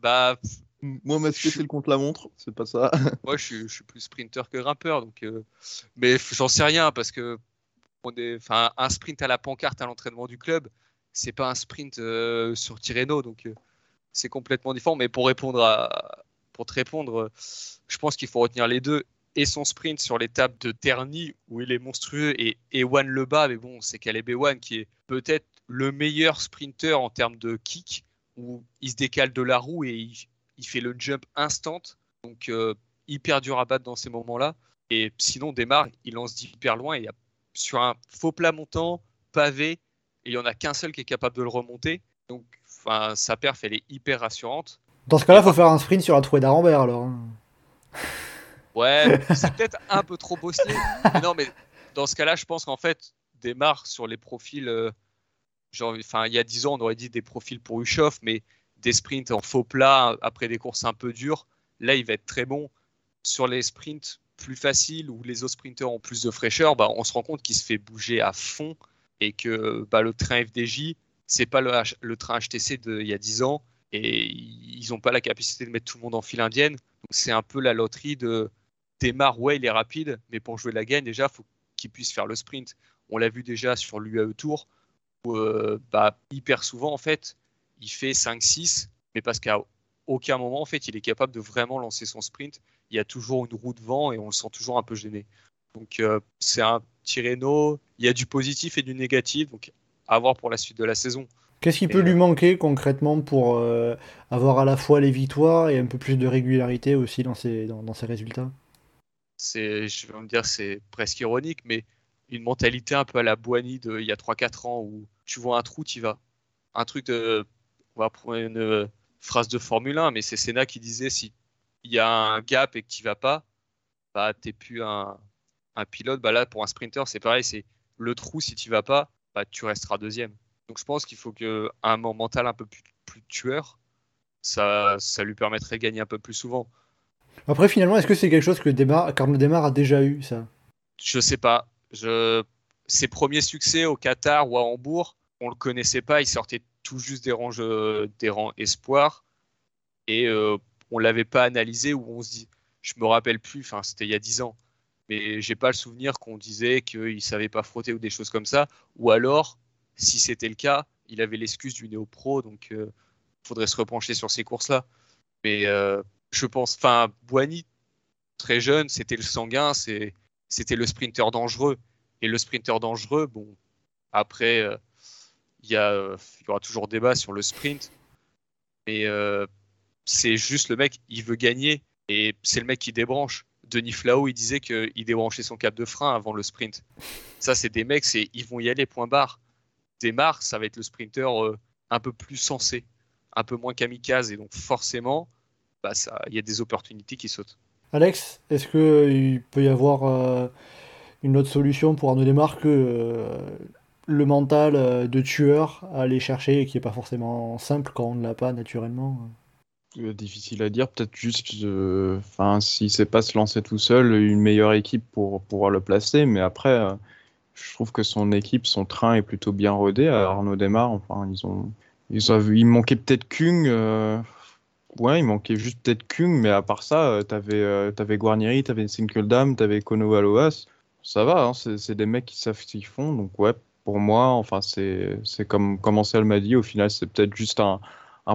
Bah, moi, ma c'est le contre la montre, c'est pas ça. Moi, je suis, plus sprinter que grimpeur, donc. Euh, mais j'en sais rien parce que on est, enfin, un sprint à la pancarte à l'entraînement du club, c'est pas un sprint euh, sur Tirreno, donc euh, c'est complètement différent. Mais pour répondre à, pour te répondre, je pense qu'il faut retenir les deux et son sprint sur l'étape de Terny où il est monstrueux et Ewan Lebas, mais bon, c'est Caleb Ewan qui est peut-être le meilleur sprinter en termes de kick où il se décale de la roue et il, il fait le jump instant, donc euh, hyper dur à battre dans ces moments-là. Et sinon, démarre, il lance d'hyper loin et sur un faux plat montant, pavé, et il n'y en a qu'un seul qui est capable de le remonter. Donc, sa perf, elle est hyper rassurante. Dans ce cas-là, il faut faire un sprint sur la trouée d'Arambert alors. Hein. Ouais, c'est peut-être un peu trop bossé. non, mais dans ce cas-là, je pense qu'en fait, démarre sur les profils. Euh, genre, il y a 10 ans, on aurait dit des profils pour Uchoff, mais des sprints en faux plat après des courses un peu dures, là, il va être très bon. Sur les sprints plus faciles où les autres sprinteurs ont plus de fraîcheur, bah, on se rend compte qu'il se fait bouger à fond et que bah, le train FDJ, c'est pas le, train HTC d'il y a 10 ans et ils n'ont pas la capacité de mettre tout le monde en file indienne. c'est un peu la loterie de démarre, ouais, il est rapide, mais pour jouer la gagne, déjà, il faut qu'il puisse faire le sprint. On l'a vu déjà sur l'UAE Tour, où euh, bah, hyper souvent, en fait, il fait 5-6, mais parce qu'à aucun moment, en fait, il est capable de vraiment lancer son sprint. Il y a toujours une roue de vent et on le sent toujours un peu gêné. Donc, euh, c'est un Tirreno. Il y a du positif et du négatif. Donc, à voir pour la suite de la saison. Qu'est-ce qui peut lui euh, manquer concrètement pour euh, avoir à la fois les victoires et un peu plus de régularité aussi dans ses, dans, ses résultats? C'est, Je vais me dire, c'est presque ironique, mais une mentalité un peu à la Boigny d'il y a 3-4 ans où tu vois un trou, tu y vas. Un truc de on va prendre une euh, phrase de Formule 1, mais c'est Senna qui disait si il y a un gap et que tu vas pas, bah t'es plus un, pilote. Bah là pour un sprinter c'est pareil, c'est le trou si tu vas pas, bah tu resteras deuxième. Donc je pense qu'il faut que un mental un peu plus, tueur, ça, ça lui permettrait de gagner un peu plus souvent. Après finalement, est-ce que c'est quelque chose que Demar, Carlo Demar a déjà eu ça? Je sais pas. Je... Ses premiers succès au Qatar ou à Hambourg, on le connaissait pas, il sortait tout juste des rangs, euh, des rangs espoir. Et euh, on l'avait pas analysé où on se dit, je me rappelle plus, c'était il y a 10 ans, mais j'ai pas le souvenir qu'on disait qu'il savait pas frotter ou des choses comme ça. Ou alors, si c'était le cas, il avait l'excuse du néo-pro, donc il faudrait se repencher sur ces courses-là. Mais je pense, enfin, Boigny, très jeune, c'était le sanguin, c'était le sprinter dangereux. Et le sprinter dangereux, bon, après, il y, aura toujours débat sur le sprint. Mais c'est juste le mec, il veut gagner et c'est le mec qui débranche. Denis Flao, il disait qu'il débranchait son cap de frein avant le sprint. Ça, c'est des mecs, c'est ils vont y aller, point barre. Démarre, ça va être le sprinter euh, un peu plus sensé, un peu moins kamikaze, et donc forcément, bah, il y a des opportunités qui sautent. Alex, est-ce qu'il peut y avoir euh, une autre solution pour Arnaud Desmar que euh, le mental de tueur à aller chercher et qui n'est pas forcément simple quand on ne l'a pas naturellement euh, difficile à dire, peut-être juste, euh, enfin, s'il sait pas se lancer tout seul, une meilleure équipe pour pouvoir le placer. Mais après, euh, je trouve que son équipe, son train est plutôt bien rodé. Arnaud démarre, enfin, ils ont, ils ont il manquait peut-être Kung. ouais, il manquait juste peut-être Kung, mais à part ça, t'avais, avais Guarnieri, t'avais Sinkeldam, t'avais Kono Aloas. Ça va, hein, c'est, des mecs qui savent ce qu'ils font. Donc ouais, pour moi, enfin, c'est, comme, comme Ansel m'a dit. Au final, c'est peut-être juste un,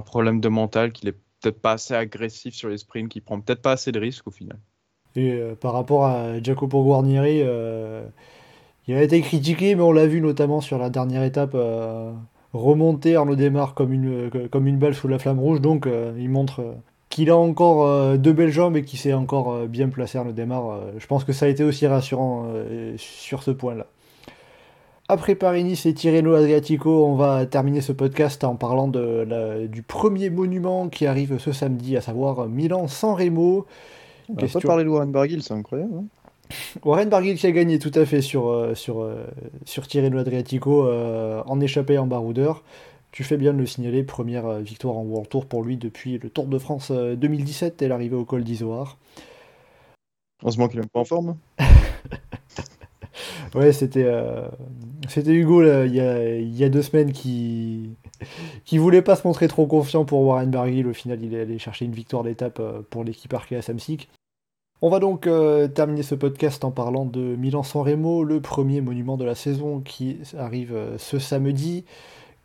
problème de mental qu'il est peut-être pas assez agressif sur les sprints, qui prend peut-être pas assez de risques au final. Et euh, par rapport à Jacopo Guarnieri, euh, il a été critiqué, mais on l'a vu notamment sur la dernière étape euh, remonter Arnaud Démarre comme une, comme une balle sous la flamme rouge. Donc il montre qu'il a encore deux belles jambes et qu'il s'est encore bien placé Arnaud Démarre. je pense que ça a été aussi rassurant sur ce point-là. Après Paris-Nice et Tirreno Adriatico, on va terminer ce podcast en parlant de du premier monument qui arrive ce samedi, à savoir Milan-San Remo. On va pas parler de Warren Barguil, c'est incroyable. Hein. Warren Barguil qui a gagné tout à fait sur, euh, sur, euh, sur Tirreno Adriatico euh, en échappé en baroudeur. Tu fais bien de le signaler, première victoire en World Tour pour lui depuis le Tour de France 2017 et l'arrivée au col d'Izoard. Heureusement qu'il n'est pas en forme. ouais, c'était c'était Hugo il, y a, deux semaines qui qui voulait pas se montrer trop confiant pour Warren Barguil. Au final, il est allé chercher une victoire d'étape euh, pour l'équipe Arkea Samsic. On va donc euh, terminer ce podcast en parlant de Milan-San Remo, le premier monument de la saison qui arrive euh, ce samedi.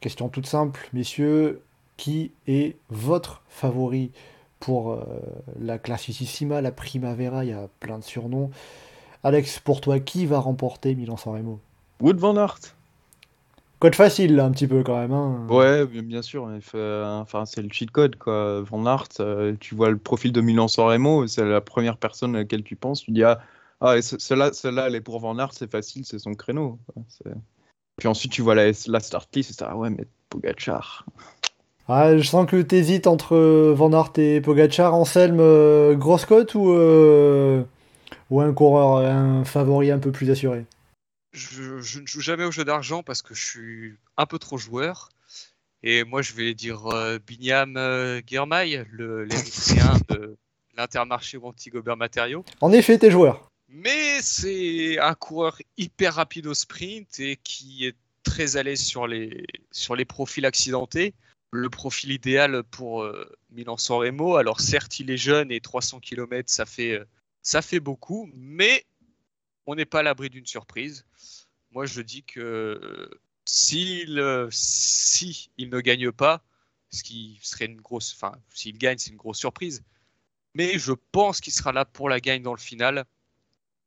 Question toute simple, messieurs, qui est votre favori pour la Classicissima, la Primavera? Il y a plein de surnoms. Alex, pour toi, qui va remporter Milan-San Remo? Wood Van Aert. Code facile, là, un petit peu quand même. Hein. Ouais, bien sûr. Enfin, c'est le cheat code, quoi. Van Aert, euh, tu vois le profil de Milan-San Remo, c'est la première personne à laquelle tu penses. Tu dis, ah, ah celle-là, celle-là, elle est pour Van Aert, c'est facile, c'est son créneau. Puis ensuite, tu vois la, la start list, c'est ah ouais, mais Pogachar. Ah, je sens que tu hésites entre Van Aert et Pogachar. Anselme, euh, grosse cote ou, euh, ou un coureur, un favori un peu plus assuré? Je, ne joue jamais au jeu d'argent parce que je suis un peu trop joueur. Et moi, je vais dire euh, Binyam euh, Girmay, de l'Intermarché ou Antigobert Matériaux. En effet, t'es joueur. Mais c'est un coureur hyper rapide au sprint et qui est très à l'aise sur les, sur les profils accidentés. Le profil idéal pour euh, Milan-San Remo. Alors certes, il est jeune et 300 km, ça fait, euh, ça fait beaucoup, mais on n'est pas à l'abri d'une surprise. Moi, je dis que s'il si il ne gagne pas, ce qui serait une grosse, enfin, s'il gagne, c'est une grosse surprise. Mais je pense qu'il sera là pour la gagne dans le final.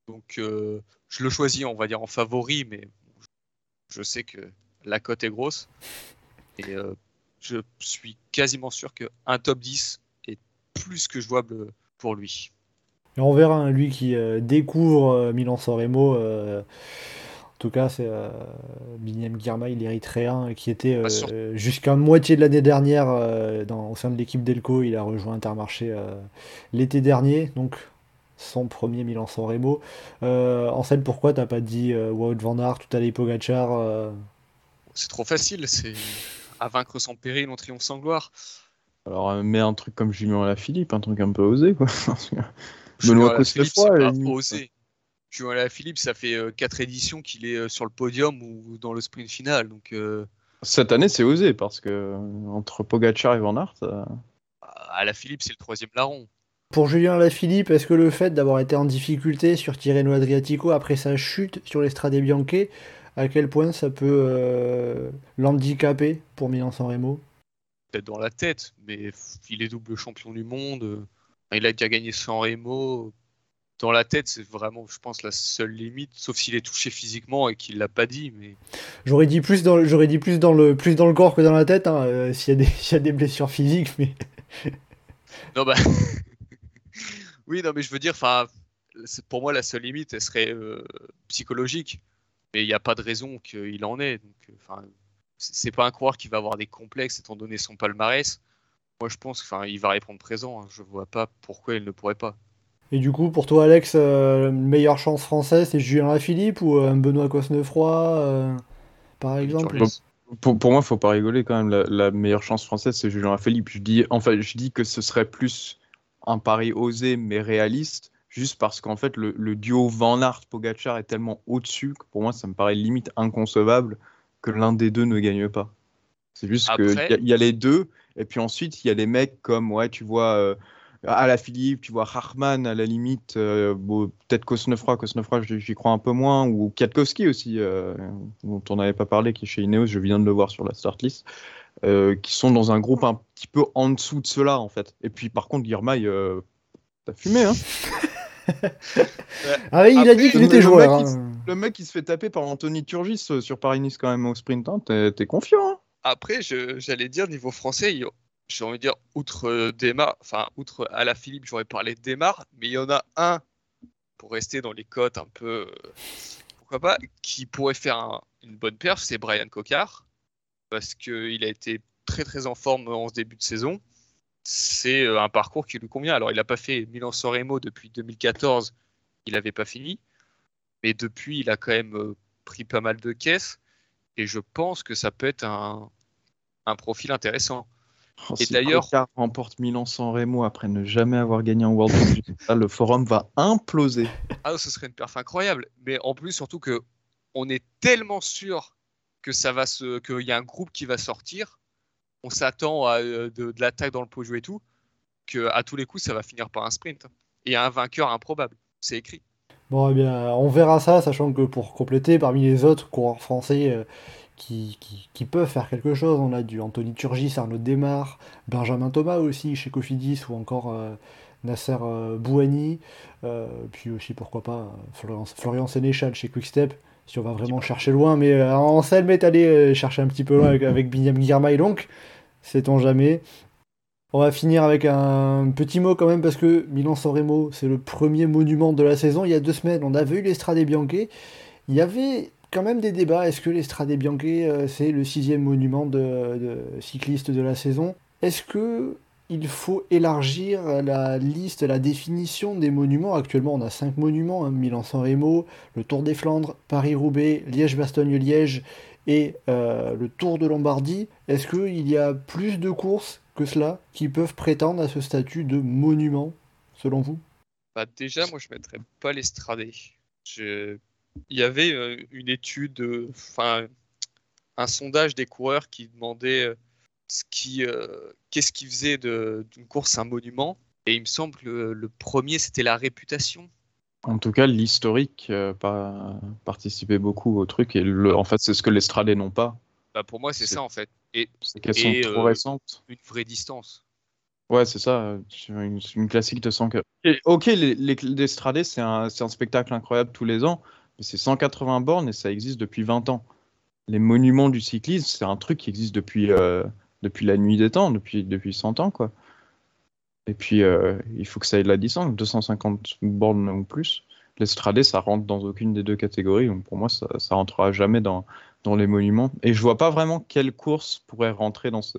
Donc, euh, je le choisis, on va dire en favori, mais je sais que la cote est grosse. Et euh, je suis quasiment sûr qu'un top 10 est plus que jouable pour lui. Et on verra, hein, lui qui euh, découvre euh, Milan-San Remo. Euh, en tout cas, c'est Binyam Girmay, l'érythréen, qui était jusqu'à moitié de l'année dernière dans, au sein de l'équipe d'Elco. Il a rejoint Intermarché l'été dernier, donc son premier Milan-San Remo. en scène, pourquoi t'as pas dit Wout Van Aert, tout à Pogachar C'est trop facile, c'est à vaincre sans péril, on triomphe sans gloire. Alors, mets un truc comme Julien Philippe, un truc un peu osé, quoi. Benoît Cosnefroy. osé. Julien Philippe, ça fait 4 euh, éditions qu'il est euh, sur le podium ou dans le sprint final. Donc, euh, Cette année, c'est osé parce que entre Pogachar et Van Aert. À la Philippe, c'est le troisième larron. Pour Julien Lafilippe, est-ce que le fait d'avoir été en difficulté sur Tirreno Adriatico après sa chute sur l'Estrade Bianche à quel point ça peut euh, l'handicaper pour Milan-San Remo? Peut-être dans la tête, mais il est double champion du monde. Il a déjà gagné San Remo. Dans la tête, c'est vraiment, je pense, la seule limite, sauf s'il est touché physiquement et qu'il l'a pas dit. Mais j'aurais dit plus dans, j'aurais dit plus dans le, plus dans le corps que dans la tête, hein, euh, s'il y, y, a des blessures physiques, mais. non bah. oui, non mais je veux dire, enfin, pour moi la seule limite, elle serait euh, psychologique, mais il n'y a pas de raison qu'il en ait. Donc, euh, enfin, c'est pas un coureur qui va avoir des complexes étant donné son palmarès. Moi, je pense qu'il va répondre présent. Hein. Je vois pas pourquoi il ne pourrait pas. Et du coup, pour toi, Alex, euh, meilleure chance française, c'est Julien Lafilippe ou un Benoît Cosnefroy, par exemple? pour, pour, moi, faut pas rigoler quand même. La, meilleure chance française, c'est Julien Lafilippe. Je dis, enfin, je dis que ce serait plus un pari osé mais réaliste juste parce qu'en fait le, duo Van Aert Pogacar est tellement au-dessus que pour moi ça me paraît limite inconcevable que l'un des deux ne gagne pas. C'est juste qu'il y, y, a les deux et puis ensuite il y a des mecs comme ouais tu vois euh, à la Philippe, tu vois Harman à la limite, euh, peut-être Cosnefroy, Cosnefroy j'y crois un peu moins, ou Kiatkowski aussi, euh, dont on n'avait pas parlé, qui est chez Ineos, je viens de le voir sur la start list, qui sont dans un groupe un petit peu en dessous de cela en fait. Et puis par contre, Girmay, t'as fumé hein ah oui, il a dit qu'il était joueur. Hein. Le mec, qui se fait taper par Anthony Turgis euh, sur Paris-Nice quand même au sprint, hein. t'es confiant. Hein Après, j'allais dire, niveau français, j'ai envie de dire, outre euh, Demar, enfin, outre à la Philippe, j'aurais parlé de Demar, mais il y en a un, pour rester dans les cotes un peu, euh, pourquoi pas, qui pourrait faire une bonne perf, c'est Brian Cocard, parce qu'il a été très très en forme en ce début de saison c'est euh, un parcours qui lui convient. Alors, il n'a pas fait Milan-San depuis 2014, il n'avait pas fini, mais depuis, il a quand même euh, pris pas mal de caisses, et je pense que ça peut être un, profil intéressant. Oh, et d'ailleurs, remporte Milan-San Remo après ne jamais avoir gagné un World Tour, le forum va imploser. Ah, ce serait une perf incroyable, mais en plus, surtout que on est tellement sûr que ça va se, qu'il y a un groupe qui va sortir on s'attend à euh, de, l'attaque dans le pot et tout, que à tous les coups, ça va finir par un sprint. Et un vainqueur improbable. C'est écrit. Bon, eh bien, on verra ça, sachant que pour compléter, parmi les autres coureurs français euh, qui, peuvent faire quelque chose, on a du Anthony Turgis, Arnaud Desmar, Benjamin Thomas aussi chez Cofidis, ou encore euh, Nasser Bouhani, puis aussi, pourquoi pas, Florian, Sénéchal chez Quickstep, si on va vraiment chercher loin, mais Anselme est allé chercher un petit peu loin avec, avec Binyam Girmay, donc sait-on jamais. On va finir avec un petit mot quand même parce que Milan-San Remo, c'est le premier monument de la saison. Il y a deux semaines, on avait eu l'Estrade Bianche. Il y avait quand même des débats. Est-ce que l'Estrade Bianche, euh, c'est le sixième monument de, cycliste de la saison? Est-ce que il faut élargir la liste, la définition des monuments? Actuellement, on a cinq monuments hein. Milan-San Remo, le Tour des Flandres, Paris-Roubaix, Liège-Bastogne-Liège et euh, le Tour de Lombardie, est-ce qu'il y a plus de courses que cela qui peuvent prétendre à ce statut de monument, selon vous? Bah Déjà, moi, je ne mettrais pas l'Estradé. Je... Il y avait euh, une étude, euh, enfin, un sondage des coureurs qui demandait ce qui, qu'est-ce qui faisait d'une course un monument. Et il me semble que le premier, c'était la réputation. En tout cas, l'historique euh, participait beaucoup au truc. Et le, en fait, c'est ce que l'Estradé n'ont pas. Bah pour moi, c'est ça, en fait. Et, c'est qu'elles sont trop euh, récentes. Une vraie distance. Ouais, c'est ça. Une, une, classique de 100 et, Ok, l'Estradé, c'est un, un, spectacle incroyable tous les ans. Mais c'est 180 bornes et ça existe depuis 20 ans. Les monuments du cyclisme, c'est un truc qui existe depuis, euh, depuis la nuit des temps, depuis, depuis 100 ans, quoi. Et puis, euh, il faut que ça ait de la distance, 250 bornes ou plus. L'Estradé, ça rentre dans aucune des deux catégories. Donc pour moi, ça, ça rentrera jamais dans, dans les monuments. Et je vois pas vraiment quelle course pourrait rentrer dans, ce,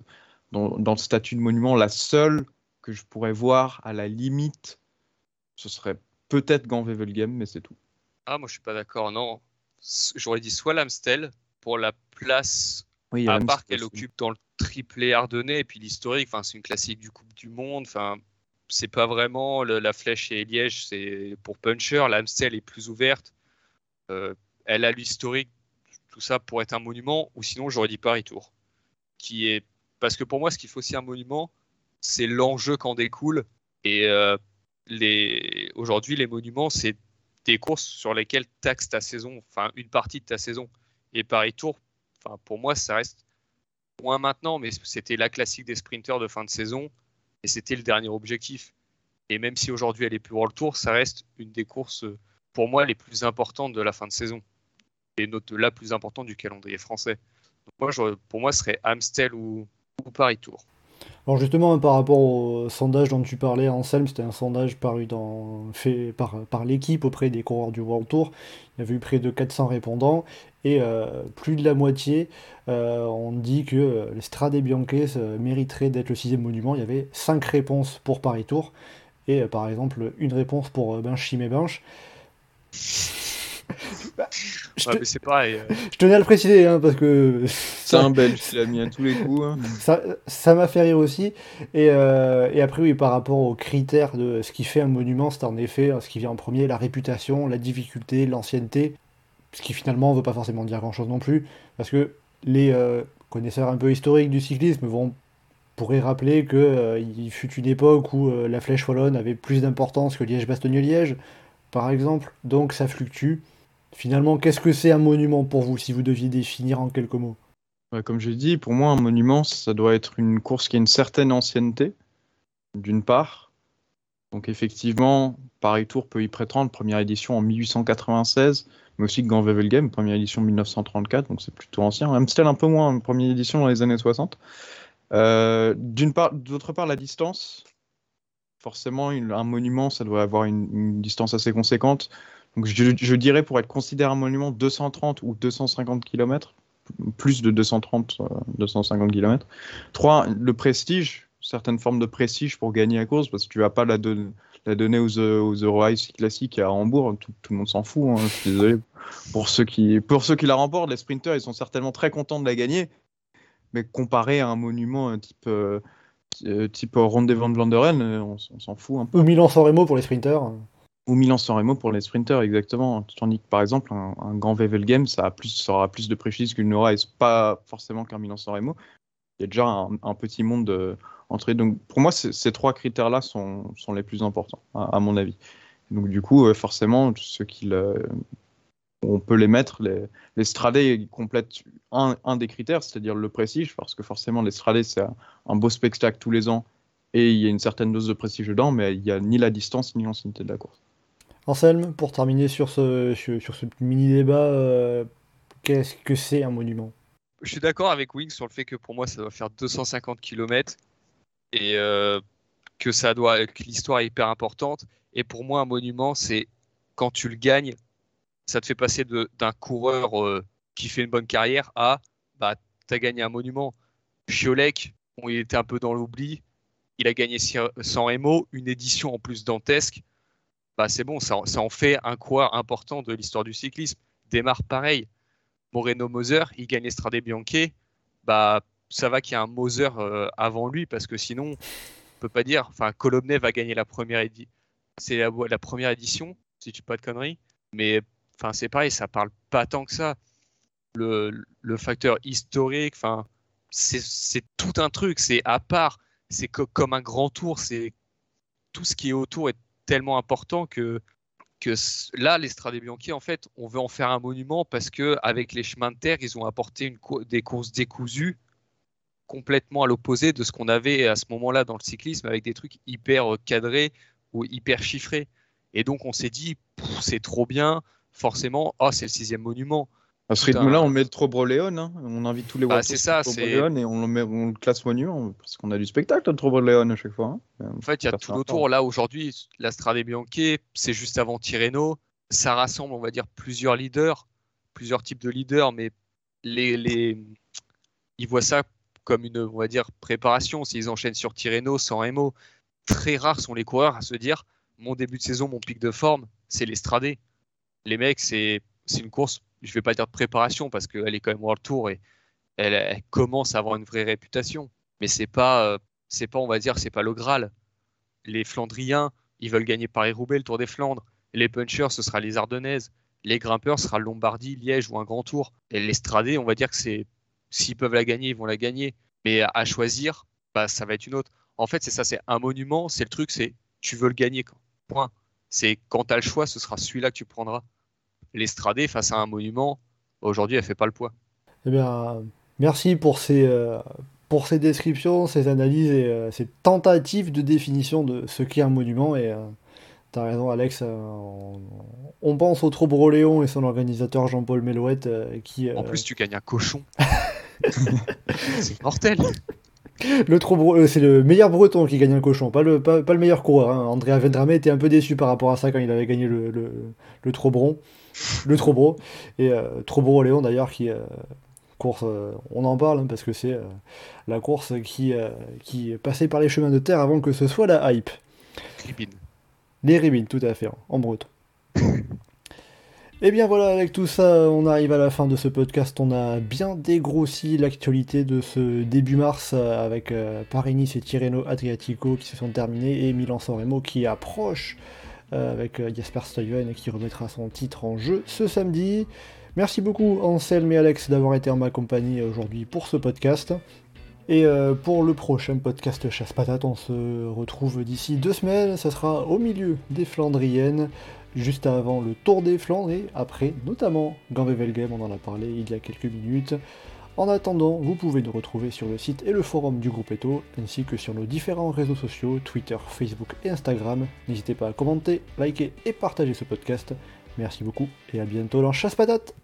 dans, dans le statut de monument. La seule que je pourrais voir à la limite, ce serait peut-être Gand-Wevelgem, mais c'est tout. Ah, moi je suis pas d'accord, non. J'aurais dit soit l'Amstel pour la place oui, à part qu'elle occupe dans le triplé ardennais et puis l'historique, enfin, c'est une classique du Coupe du Monde. Enfin, c'est pas vraiment la flèche et Liège, c'est pour puncher. L'Amstel est plus ouverte. Euh, elle a l'historique, tout ça pour être un monument. Ou sinon, j'aurais dit Paris Tour, qui est parce que pour moi, ce qu'il faut aussi un monument, c'est l'enjeu qu'en découle. Et euh, les... aujourd'hui, les monuments, c'est des courses sur lesquelles taxe ta saison, enfin une partie de ta saison. Et Paris Tour, enfin, pour moi, ça reste moins maintenant, mais c'était la classique des sprinters de fin de saison et c'était le dernier objectif. Et même si aujourd'hui elle est plus World Tour, ça reste une des courses pour moi les plus importantes de la fin de saison et note la plus importante du calendrier français. pour moi, ce serait Amstel ou, Paris Tour. Alors justement, par rapport au sondage dont tu parlais, Anselme, c'était un sondage paru dans, fait par, l'équipe auprès des coureurs du World Tour. Il y avait eu près de 400 répondants et euh, plus de la moitié euh, ont dit que euh, les Strade Bianche mériterait d'être le sixième monument. Il y avait 5 réponses pour Paris Tour et par exemple une réponse pour Binche Chimé Binche. je, c'est pareil. Euh. je tenais à le préciser hein, parce que. C'est un belge qui l'a mis à tous les coups. Hein. Ça, m'a fait rire aussi. Et, euh, et, après, oui, par rapport aux critères de ce qui fait un monument, c'est en effet ce qui vient en premier la réputation, la difficulté, l'ancienneté. Ce qui finalement ne veut pas forcément dire grand chose non plus. Parce que les euh, connaisseurs un peu historiques du cyclisme vont pourraient rappeler qu'il fut une époque où la flèche wallonne avait plus d'importance que Liège-Bastogne-Liège, par exemple. Donc ça fluctue. Finalement, qu'est-ce que c'est un monument pour vous, si vous deviez définir en quelques mots? Comme j'ai dit, pour moi, un monument, ça doit être une course qui a une certaine ancienneté, d'une part. Donc effectivement, Paris Tour peut y prétendre, première édition en 1896, mais aussi Grand Game, première édition en 1934, donc c'est plutôt ancien. Amstel un peu moins, première édition dans les années 60. Euh, d'une part, d'autre part, la distance. Forcément, un monument, ça doit avoir une distance assez conséquente. Je, dirais pour être considéré un monument 230 ou 250 km, plus de 230, 250 km. 3. Le prestige, certaines formes de prestige pour gagner la course, parce que tu vas pas la, la donner aux, aux Euro classiques à Hambourg, tout, le monde s'en fout, hein. Pour ceux, qui, pour ceux qui la remportent, les sprinters, ils sont certainement très contents de la gagner, mais comparé à un monument type... Euh, type Ronde van Vlaanderen, on, on s'en fout un peu. Ou Milan-San Remo pour les sprinters ou Milan-San Remo pour les sprinters, exactement. Tandis que par exemple, un, grand Vevel Game, ça, a plus, ça aura plus de prestige qu'une Nora et pas forcément qu'un Milan-San Remo. Il y a déjà un, petit monde euh, entre eux. Donc pour moi, ces trois critères-là sont, sont, les plus importants, à, mon avis. Donc du coup, euh, forcément, ceux on peut les mettre, les, les Stradés complètent un, un des critères, c'est-à-dire le prestige, parce que forcément, les Stradés, c'est un beau spectacle tous les ans et il y a une certaine dose de prestige dedans, mais il n'y a ni la distance ni l'ancienneté de la course. Anselme, pour terminer sur ce, sur, ce mini-débat, euh, qu'est-ce que c'est un monument? Je suis d'accord avec Wing sur le fait que pour moi ça doit faire 250 km et euh, que l'histoire est hyper importante. Et pour moi un monument c'est quand tu le gagnes, ça te fait passer d'un coureur euh, qui fait une bonne carrière à bah as gagné un monument. Chiolek, il était un peu dans l'oubli, il a gagné sans Remo, une édition en plus dantesque bah c'est bon, ça, en fait un quoi important de l'histoire du cyclisme. Démarre pareil. Moreno Moser, il gagne Estrade Bianche. Bah, ça va qu'il y a un Moser euh, avant lui parce que sinon, on peut pas dire. Enfin, Colomnet va gagner la première. C'est la, première édition, si tu pas de conneries. Mais c'est pareil, ça parle pas tant que ça. Le, le facteur historique, c'est tout un truc. C'est à part. C'est comme un grand tour. C'est tout ce qui est autour est tellement important que, que là, l'Estrade Bianchi, en fait, on veut en faire un monument parce que avec les chemins de terre, ils ont apporté des courses décousues complètement à l'opposé de ce qu'on avait à ce moment-là dans le cyclisme avec des trucs hyper euh, cadrés ou hyper chiffrés. Et donc on s'est dit, c'est trop bien, forcément, oh, c'est le sixième monument. À ce rythme-là, on met le Trobroléon, hein. on invite tous les bah, c'est ça, c'est et on le, met, on le classe monument parce qu'on a du spectacle de Trobroléon à chaque fois. Hein. En fait, il y a tout autour. Là, aujourd'hui, la Strade Bianche, c'est juste avant Tirreno. Ça rassemble, on va dire, plusieurs leaders, plusieurs types de leaders, mais les, les... ils voient ça comme une, on va dire, préparation. S'ils enchaînent sur Tirreno sans Remo, très rares sont les coureurs à se dire mon début de saison, mon pic de forme, c'est l'Estrade. Les mecs, c'est une course je vais pas dire de préparation parce qu'elle est quand même World Tour et elle, commence à avoir une vraie réputation. Mais c'est pas, euh, c'est pas, on va dire, c'est pas le Graal. Les Flandriens, ils veulent gagner Paris-Roubaix, le Tour des Flandres. Les punchers, ce sera les Ardennaises. Les grimpeurs, ce sera Lombardie, Liège ou un grand tour. Et l'Estradé, on va dire que c'est, s'ils peuvent la gagner, ils vont la gagner. Mais à choisir, bah, ça va être une autre. En fait, c'est ça, c'est un monument. C'est le truc, c'est tu veux le gagner. Point. C'est quand tu as le choix, ce sera celui-là que tu prendras l'Estradé face à un monument, Aujourd'hui, elle fait pas le poids. Eh bien, merci pour ces, euh, pour ces descriptions, ces analyses et euh, ces tentatives de définition de ce qu'est un monument. Et euh, t'as raison, Alex. on, on pense au Trobroléon et son organisateur Jean-Paul Mélouette euh, qui. En plus, tu gagnes un cochon. c'est mortel. Le Trobro- euh, c'est le meilleur breton qui gagne un cochon, pas le, pas, pas le meilleur coureur. hein. Andrea Vendrame était un peu déçu par rapport à ça quand il avait gagné le, le, le Trobron, le Trobro. Et euh, Trobro-Léon d'ailleurs, qui euh, course, euh, on en parle hein, parce que c'est la course qui, qui passait par les chemins de terre avant que ce soit la hype. Ribine. Les ribines, tout à fait, en- en breton. Et bien voilà, avec tout ça, on arrive à la fin de ce podcast. On a bien dégrossi l'actualité de ce début mars euh, avec euh, Paris-Nice et Tirreno Adriatico qui se sont terminés et Milan-San Remo qui approche euh, avec Jasper Stuyven qui remettra son titre en jeu ce samedi. Merci beaucoup Anselme et Alex d'avoir été en ma compagnie aujourd'hui pour ce podcast. Et pour le prochain podcast Chasse Patate, on se retrouve d'ici deux semaines. Ça sera au milieu des Flandriennes, juste avant le Tour des Flandres et après, notamment Gambé-Velgem, on en a parlé il y a quelques minutes. En attendant, vous pouvez nous retrouver sur le site et le forum du groupe Eto, ainsi que sur nos différents réseaux sociaux, Twitter, Facebook et Instagram. N'hésitez pas à commenter, liker et partager ce podcast. Merci beaucoup et à bientôt dans Chasse Patate